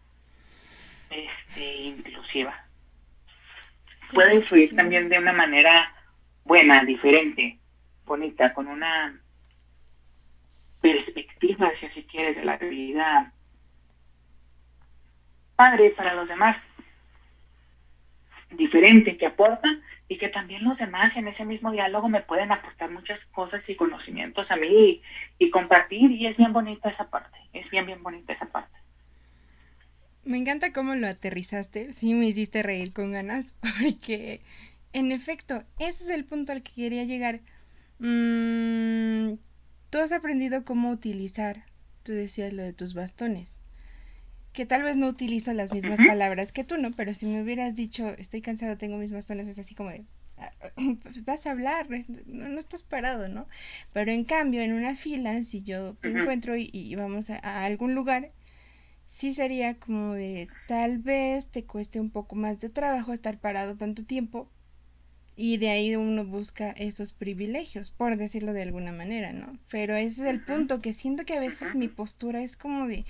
B: este, inclusiva. Puedo influir también de una manera buena, diferente, bonita, con una perspectiva, si así quieres, de la vida padre para los demás, diferente, que aporta y que también los demás en ese mismo diálogo me pueden aportar muchas cosas y conocimientos a mí y, compartir y es bien bonita esa parte, es bien, bien bonita esa parte.
A: Me encanta cómo lo aterrizaste, sí me hiciste reír con ganas, porque en efecto, ese es el punto al que quería llegar. Mm, tú has aprendido cómo utilizar, tú decías lo de tus bastones que tal vez no utilizo las mismas palabras que tú, ¿no? Pero si me hubieras dicho, estoy cansado, tengo mis bastones, es así como de, ah, vas a hablar, no, estás parado, ¿no? Pero en cambio, en una fila, si yo te encuentro y, vamos a, algún lugar, sí sería como de, tal vez te cueste un poco más de trabajo estar parado tanto tiempo. Y de ahí uno busca esos privilegios, por decirlo de alguna manera, ¿no? Pero ese es el punto, que siento que a veces mi postura es como de,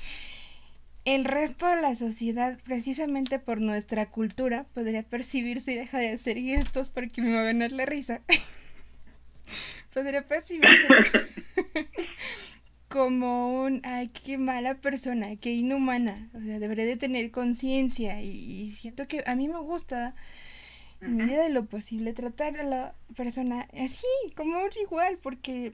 A: el resto de la sociedad, precisamente por nuestra cultura, podría percibirse y deja de hacer gestos porque me va a ganar la risa. podría percibirse como un, ay, qué mala persona, qué inhumana. O sea, debería de tener conciencia y, siento que a mí me gusta, en medida de lo posible, tratar a la persona así, como igual, porque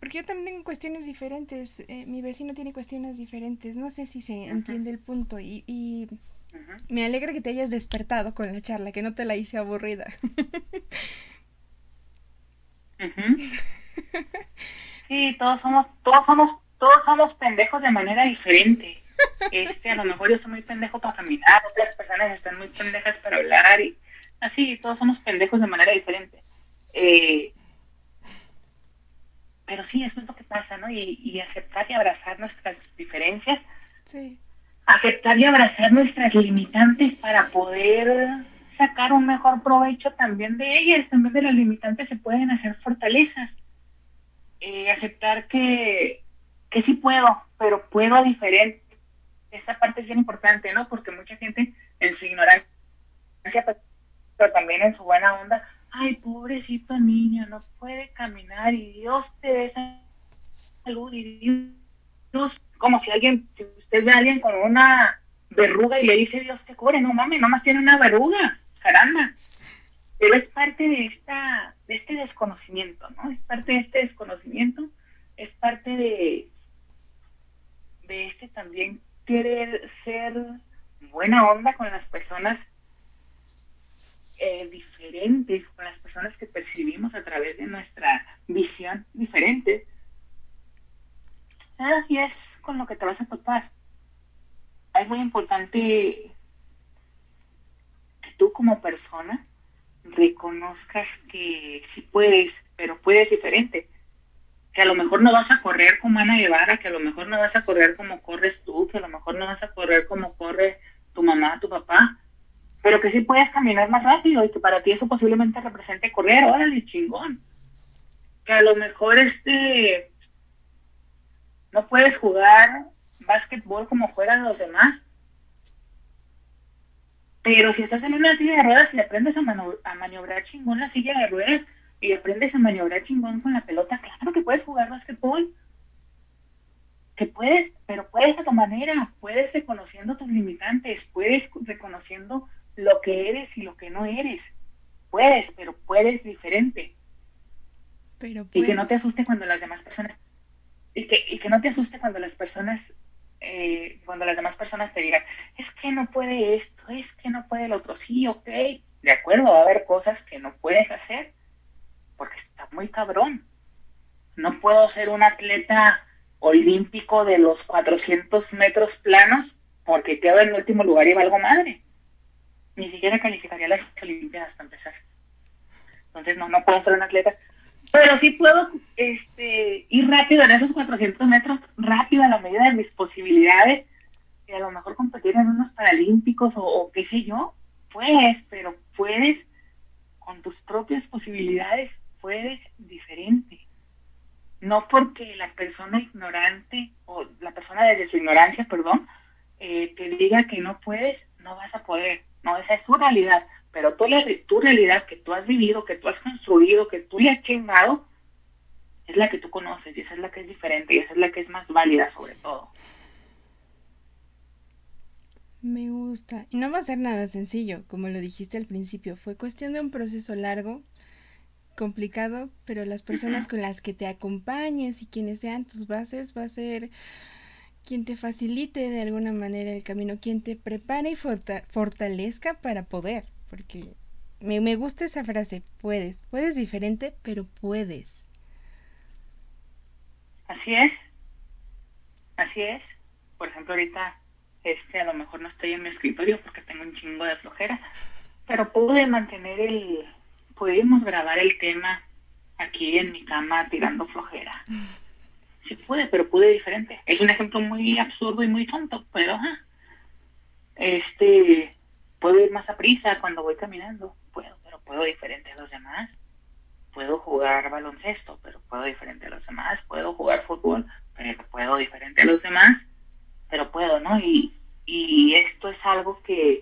A: porque yo también tengo cuestiones diferentes, eh, mi vecino tiene cuestiones diferentes, no sé si se entiende el punto y, y me alegra que te hayas despertado con la charla, que no te la hice aburrida.
B: Sí, todos somos, todos somos, todos somos pendejos de manera diferente. Este, a lo mejor yo soy muy pendejo para caminar, otras personas están muy pendejas para hablar y así, todos somos pendejos de manera diferente. Eh, pero sí, eso es lo que pasa, ¿no? Y, aceptar y abrazar nuestras diferencias. Sí. Aceptar y abrazar nuestras limitantes para poder sacar un mejor provecho también de ellas. También de las limitantes se pueden hacer fortalezas. Eh, aceptar que, que sí puedo, pero puedo diferente. Esa parte es bien importante, ¿no? Porque mucha gente en su ignorancia, pero también en su buena onda, ay, pobrecito niño, no puede caminar y Dios te dé salud y Dios, como si alguien, si usted ve a alguien con una verruga y le dice Dios te cubre, no mames, nomás tiene una verruga, caramba. Pero es parte de, esta, de este desconocimiento, ¿no? Es parte de este desconocimiento, es parte de, de este también querer ser buena onda con las personas eh, diferentes con las personas que percibimos a través de nuestra visión diferente. Ah, y es con lo que te vas a topar. Es muy importante que tú como persona reconozcas que sí puedes, pero puedes diferente. Que a lo mejor no vas a correr como Ana Guevara, que a lo mejor no vas a correr como corres tú, que a lo mejor no vas a correr como corre tu mamá, tu papá, pero que sí puedes caminar más rápido y que para ti eso posiblemente represente correr, órale, chingón. Que a lo mejor este no puedes jugar básquetbol como juegan los demás. Pero si estás en una silla de ruedas y aprendes a, a maniobrar chingón la silla de ruedas y aprendes a maniobrar chingón con la pelota, claro que puedes jugar básquetbol. Que puedes, pero puedes a tu manera, puedes reconociendo tus limitantes, puedes reconociendo lo que eres y lo que no eres. Puedes, pero puedes diferente. Pero Y que no te asuste cuando las demás personas... Y que, y que no te asuste cuando las personas... Eh, cuando las demás personas te digan, es que no puede esto, es que no puede el otro. Sí, ok, de acuerdo, va a haber cosas que no puedes hacer porque está muy cabrón. No puedo ser un atleta olímpico de los 400 metros planos porque quedo en el último lugar y valgo madre ni siquiera calificaría las Olimpiadas para empezar. Entonces, no, no puedo ser un atleta. Pero sí puedo este, ir rápido en esos 400 metros, rápido a la medida de mis posibilidades, y a lo mejor competir en unos paralímpicos o, qué sé yo. Puedes, pero puedes con tus propias posibilidades, puedes diferente. No porque la persona ignorante o la persona desde su ignorancia, perdón, eh, te diga que no puedes, no vas a poder. No, esa es su realidad. Pero tú, la, tu realidad que tú has vivido, que tú has construido, que tú le has quemado, es la que tú conoces y esa es la que es diferente y esa es la que es más válida sobre todo.
A: Me gusta. Y no va a ser nada sencillo, como lo dijiste al principio. Fue cuestión de un proceso largo, complicado, pero las personas con las que te acompañes y quienes sean tus bases va a ser quien te facilite de alguna manera el camino, quien te prepare y fortalezca para poder, porque me, me gusta esa frase, puedes, puedes diferente, pero puedes.
B: Así es, así es. Por ejemplo, ahorita, este, a lo mejor no estoy en mi escritorio porque tengo un chingo de flojera, pero pude mantener el, pudimos grabar el tema aquí en mi cama tirando flojera. Sí pude, pero pude diferente. Es un ejemplo muy absurdo y muy tonto, pero este puedo ir más a prisa cuando voy caminando, puedo, pero puedo diferente a los demás. Puedo jugar baloncesto, pero puedo diferente a los demás. Puedo jugar fútbol, pero puedo diferente a los demás. Pero puedo, ¿no? Y, y esto es algo que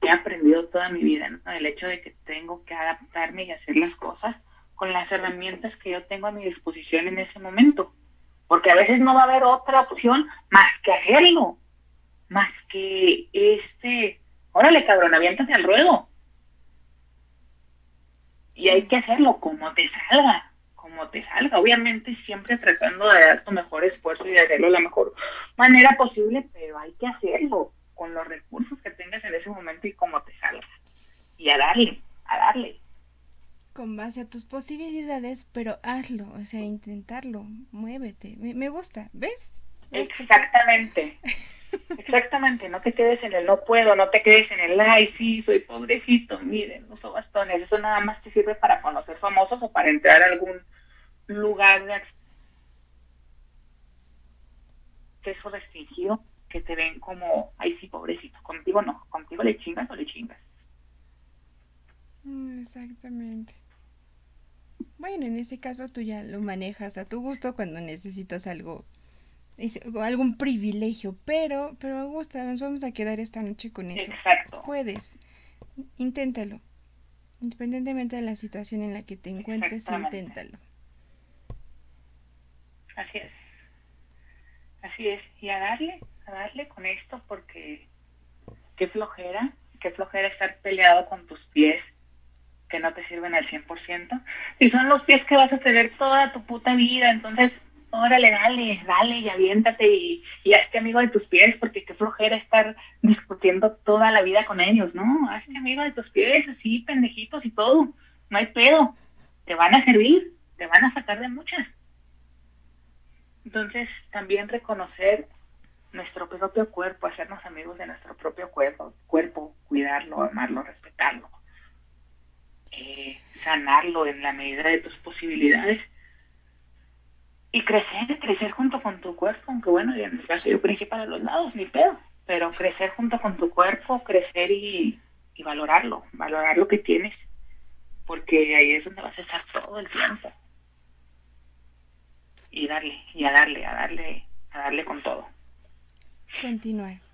B: he aprendido toda mi vida, ¿no? El hecho de que tengo que adaptarme y hacer las cosas con las herramientas que yo tengo a mi disposición en ese momento. Porque a veces no va a haber otra opción más que hacerlo, más que este, órale cabrón, aviéntate al ruedo. Y hay que hacerlo como te salga, como te salga. Obviamente siempre tratando de dar tu mejor esfuerzo y de hacerlo de la mejor manera posible, pero hay que hacerlo con los recursos que tengas en ese momento y como te salga. Y a darle, a darle
A: con base a tus posibilidades, pero hazlo, o sea, intentarlo, muévete. Me, gusta, ¿ves?
B: Exactamente. Exactamente, no te quedes en el no puedo, no te quedes en el ay, sí, soy pobrecito, miren, uso bastones. Eso nada más te sirve para conocer famosos o para entrar a algún lugar de acceso restringido que te ven como, ay, sí, pobrecito. Contigo no, contigo le chingas o le chingas.
A: Mm, exactamente. Bueno, en ese caso tú ya lo manejas a tu gusto cuando necesitas algo, algún privilegio, pero, pero me gusta, nos vamos a quedar esta noche con eso.
B: Exacto.
A: Puedes, inténtalo. Independientemente de la situación en la que te encuentres, inténtalo.
B: Así es. Así es. Y a darle, a darle con esto porque qué flojera, qué flojera estar peleado con tus pies que no te sirven al 100%, y son los pies que vas a tener toda tu puta vida, entonces, órale, dale, dale y aviéntate y, y hazte amigo de tus pies, porque qué flojera estar discutiendo toda la vida con ellos, ¿no? Hazte amigo de tus pies, así, pendejitos y todo, no hay pedo, te van a servir, te van a sacar de muchas. Entonces, también reconocer nuestro propio cuerpo, hacernos amigos de nuestro propio cuerpo, cuerpo cuidarlo, amarlo, respetarlo eh, sanarlo en la medida de tus posibilidades y crecer, crecer junto con tu cuerpo, aunque bueno, en el caso yo principal a los lados, ni pedo, pero crecer junto con tu cuerpo, crecer y, y valorarlo, valorar lo que tienes, porque ahí es donde vas a estar todo el tiempo. Y darle, y a darle, a darle, a darle con todo.
A: Continuar.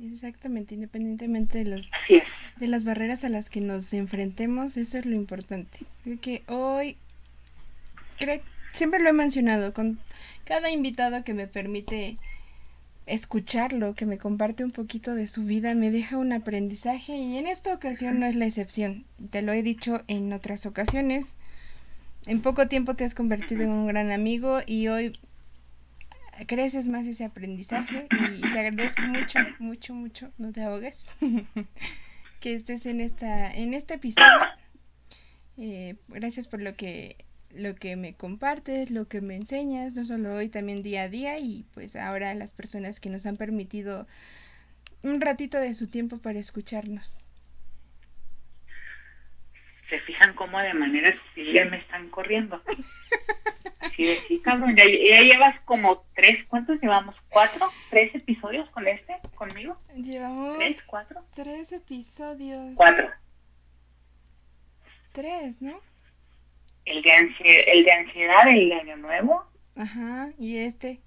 A: Exactamente, independientemente de los
B: Así es.
A: de las barreras a las que nos enfrentemos, eso es lo importante. Creo que hoy siempre lo he mencionado con cada invitado que me permite escucharlo, que me comparte un poquito de su vida, me deja un aprendizaje y en esta ocasión no es la excepción. Te lo he dicho en otras ocasiones. En poco tiempo te has convertido en un gran amigo y hoy creces más ese aprendizaje y te agradezco mucho, mucho, mucho, no te ahogues, que estés en esta, en este episodio. Eh, gracias por lo que, lo que me compartes, lo que me enseñas, no solo hoy, también día a día y pues ahora las personas que nos han permitido un ratito de su tiempo para escucharnos.
B: Se fijan cómo de manera sutil me están corriendo. Así de sí, cabrón. Ya, llevas como tres, ¿cuántos llevamos? ¿Cuatro? ¿Tres episodios con este? ¿Conmigo?
A: Llevamos.
B: ¿Tres? ¿Cuatro?
A: Tres episodios.
B: Cuatro.
A: Tres, ¿no?
B: El de, el de ansiedad, el de Año Nuevo.
A: Ajá, y este.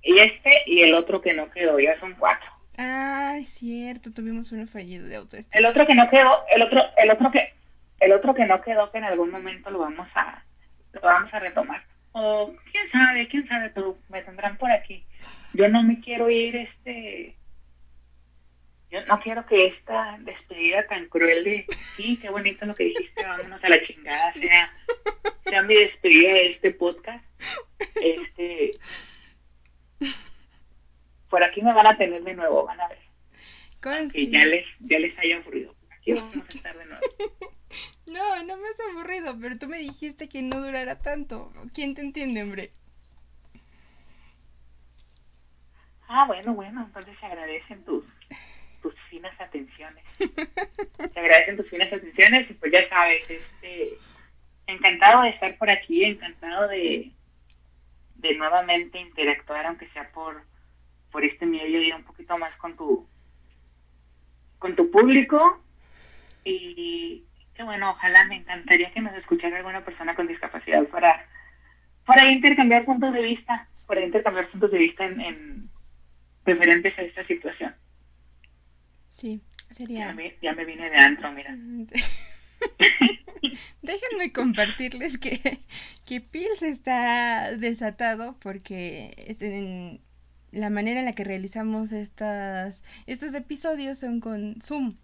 B: Y este y el otro que no quedó, ya son cuatro.
A: Ah, es cierto, tuvimos uno fallido de autoestima.
B: El otro que no quedó, el otro, el otro que, el otro que no quedó, que en algún momento lo vamos a, lo vamos a retomar. O quién sabe, quién sabe, tú me tendrán por aquí. Yo no me quiero ir, este, yo no quiero que esta despedida tan cruel de, sí, qué bonito lo que dijiste, vámonos a la chingada, sea, sea mi despedida de este podcast. Este, por aquí me van a tener de nuevo, van a ver. Que ya les, ya les haya aburrido. Aquí vamos a estar de nuevo.
A: No, no me has aburrido, pero tú me dijiste que no durara tanto. ¿Quién te entiende, hombre?
B: Ah, bueno, bueno, entonces se agradecen tus, tus finas atenciones. Se agradecen tus finas atenciones y pues ya sabes, este, encantado de estar por aquí, encantado de, de nuevamente interactuar, aunque sea por, por este medio, ir un poquito más con tu, con tu público y, bueno, ojalá me encantaría que nos escuchara alguna persona con discapacidad para, para intercambiar puntos de vista, para intercambiar puntos de vista en, en referentes a esta situación.
A: Sí, sería.
B: Ya me, ya me vine de antro, mira.
A: Déjenme compartirles que, que Pils está desatado porque en la manera en la que realizamos estas, estos episodios son con Zoom.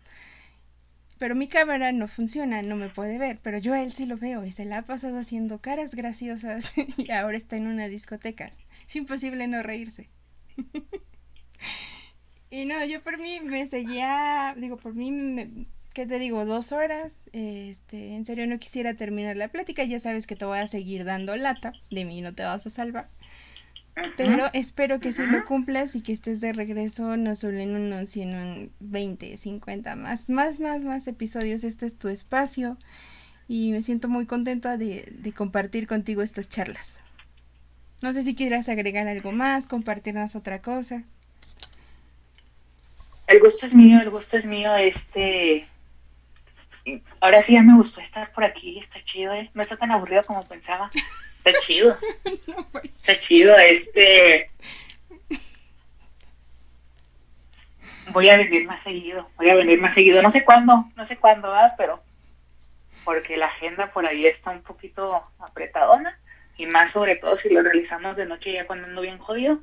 A: Pero mi cámara no funciona, no me puede ver, pero yo a él sí lo veo y se la ha pasado haciendo caras graciosas y ahora está en una discoteca. Es imposible no reírse. y no, yo por mí me seguía, digo, por mí, me, ¿qué te digo? Dos horas. Este, en serio no quisiera terminar la plática, ya sabes que te voy a seguir dando lata, de mí no te vas a salvar. Pero espero que sí lo cumplas y que estés de regreso no solo en uno, sino en 20, 50 más, más, más, más episodios. Este es tu espacio y me siento muy contenta de, de compartir contigo estas charlas. No sé si quieras agregar algo más, compartirnos otra cosa.
B: El gusto es mío, el gusto es mío. Este. Ahora sí ya me gustó estar por aquí, está chido, ¿eh? No está tan aburrido como pensaba. Está chido. Está chido, este. Voy a venir más seguido, voy a venir más seguido. No sé cuándo, no sé cuándo, ¿verdad? Pero porque la agenda por ahí está un poquito apretadona y más sobre todo si lo realizamos de noche ya cuando ando bien jodido.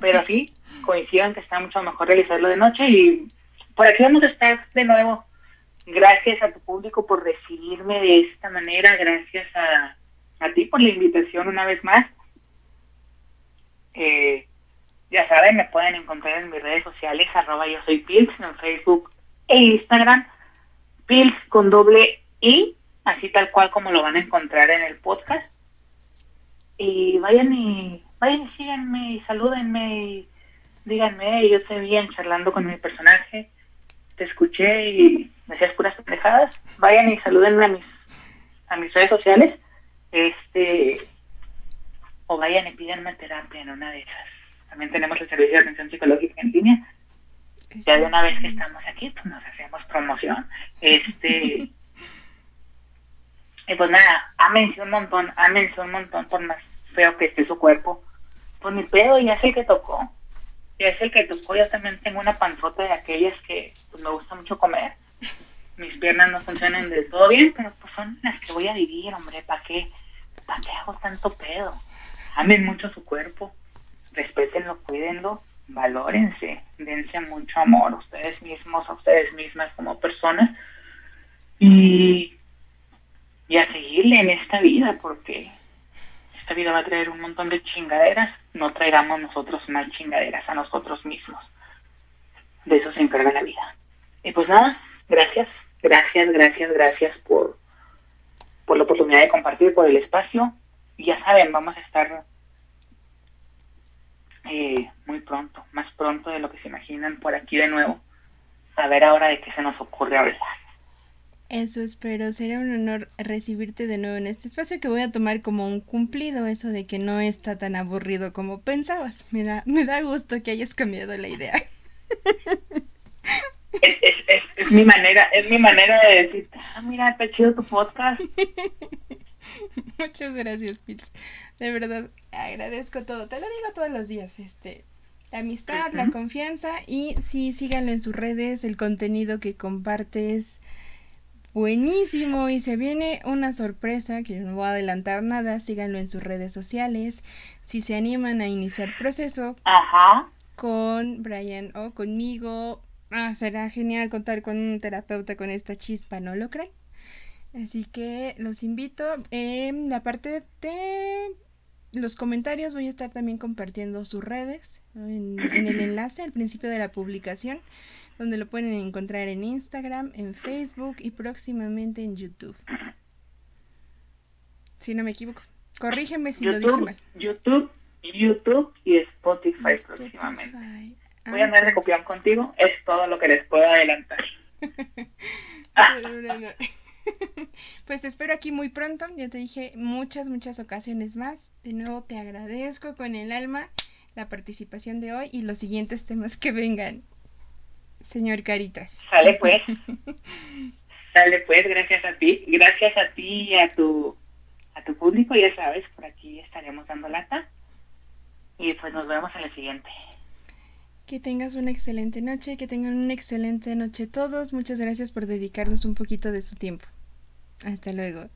B: Pero sí, coincidan que está mucho mejor realizarlo de noche y por aquí vamos a estar de nuevo. Gracias a tu público por recibirme de esta manera, gracias a a ti por la invitación una vez más. Eh, ya saben, me pueden encontrar en mis redes sociales, arroba yo soy Pills, en Facebook e Instagram. Pills con doble I, así tal cual como lo van a encontrar en el podcast. Y vayan y, vayan y síganme y salúdenme y díganme, yo te vi charlando con mi personaje, te escuché y decías puras pendejadas. Vayan y salúdenme a mis, a mis redes sociales este, o vayan y pídanme terapia en una de esas. También tenemos el servicio de atención psicológica en línea. Ya de una vez que estamos aquí, pues nos hacemos promoción. Este, y pues nada, ámense un montón, ámense un montón por más feo que esté su cuerpo. Pues ni pedo, ya es el que tocó. Ya es el que tocó. Yo también tengo una panzota de aquellas que pues, me gusta mucho comer mis piernas no funcionan del todo bien, pero pues son las que voy a vivir, hombre, ¿para qué? ¿Para qué hago tanto pedo? Amen mucho su cuerpo, respétenlo, cuídenlo, valórense, dense mucho amor a ustedes mismos, a ustedes mismas como personas y, y a seguirle en esta vida, porque esta vida va a traer un montón de chingaderas, no traigamos nosotros más chingaderas a nosotros mismos. De eso se encarga la vida. Y pues nada, gracias, gracias, gracias, gracias por, por la oportunidad de compartir, por el espacio. Y ya saben, vamos a estar eh, muy pronto, más pronto de lo que se imaginan por aquí de nuevo. A ver ahora de qué se nos ocurre hablar.
A: Eso espero, será un honor recibirte de nuevo en este espacio que voy a tomar como un cumplido, eso de que no está tan aburrido como pensabas. Me da, me da gusto que hayas cambiado la idea.
B: es, es, es, es, mi manera, es mi manera de decir, ah, mira, está chido tu podcast.
A: Muchas gracias, Pils. De verdad, agradezco todo. Te lo digo todos los días, este, la amistad, la confianza y sí, síganlo en sus redes, el contenido que compartes buenísimo y se viene una sorpresa que yo no voy a adelantar nada, síganlo en sus redes sociales. Si se animan a iniciar proceso
B: Ajá.
A: con Brian o conmigo, ah, será genial contar con un terapeuta con esta chispa, ¿no lo creen? Así que los invito. En la parte de los comentarios voy a estar también compartiendo sus redes en, en, el enlace al principio de la publicación, donde lo pueden encontrar en Instagram, en Facebook y próximamente en YouTube. Si no me equivoco. Corrígeme si
B: YouTube,
A: lo dije mal.
B: YouTube, YouTube y Spotify, Spotify. próximamente. Voy a andar de copión contigo, es todo lo que les puedo adelantar.
A: pues te espero aquí muy pronto, ya te dije muchas, muchas ocasiones más. De nuevo te agradezco con el alma la participación de hoy y los siguientes temas que vengan, señor Caritas.
B: Sale pues, sale pues, gracias a ti, gracias a ti y a tu, a tu público, ya sabes, por aquí estaremos dando lata. Y pues nos vemos en el siguiente.
A: Que tengas una excelente noche, que tengan una excelente noche todos. Muchas gracias por dedicarnos un poquito de su tiempo. Hasta luego.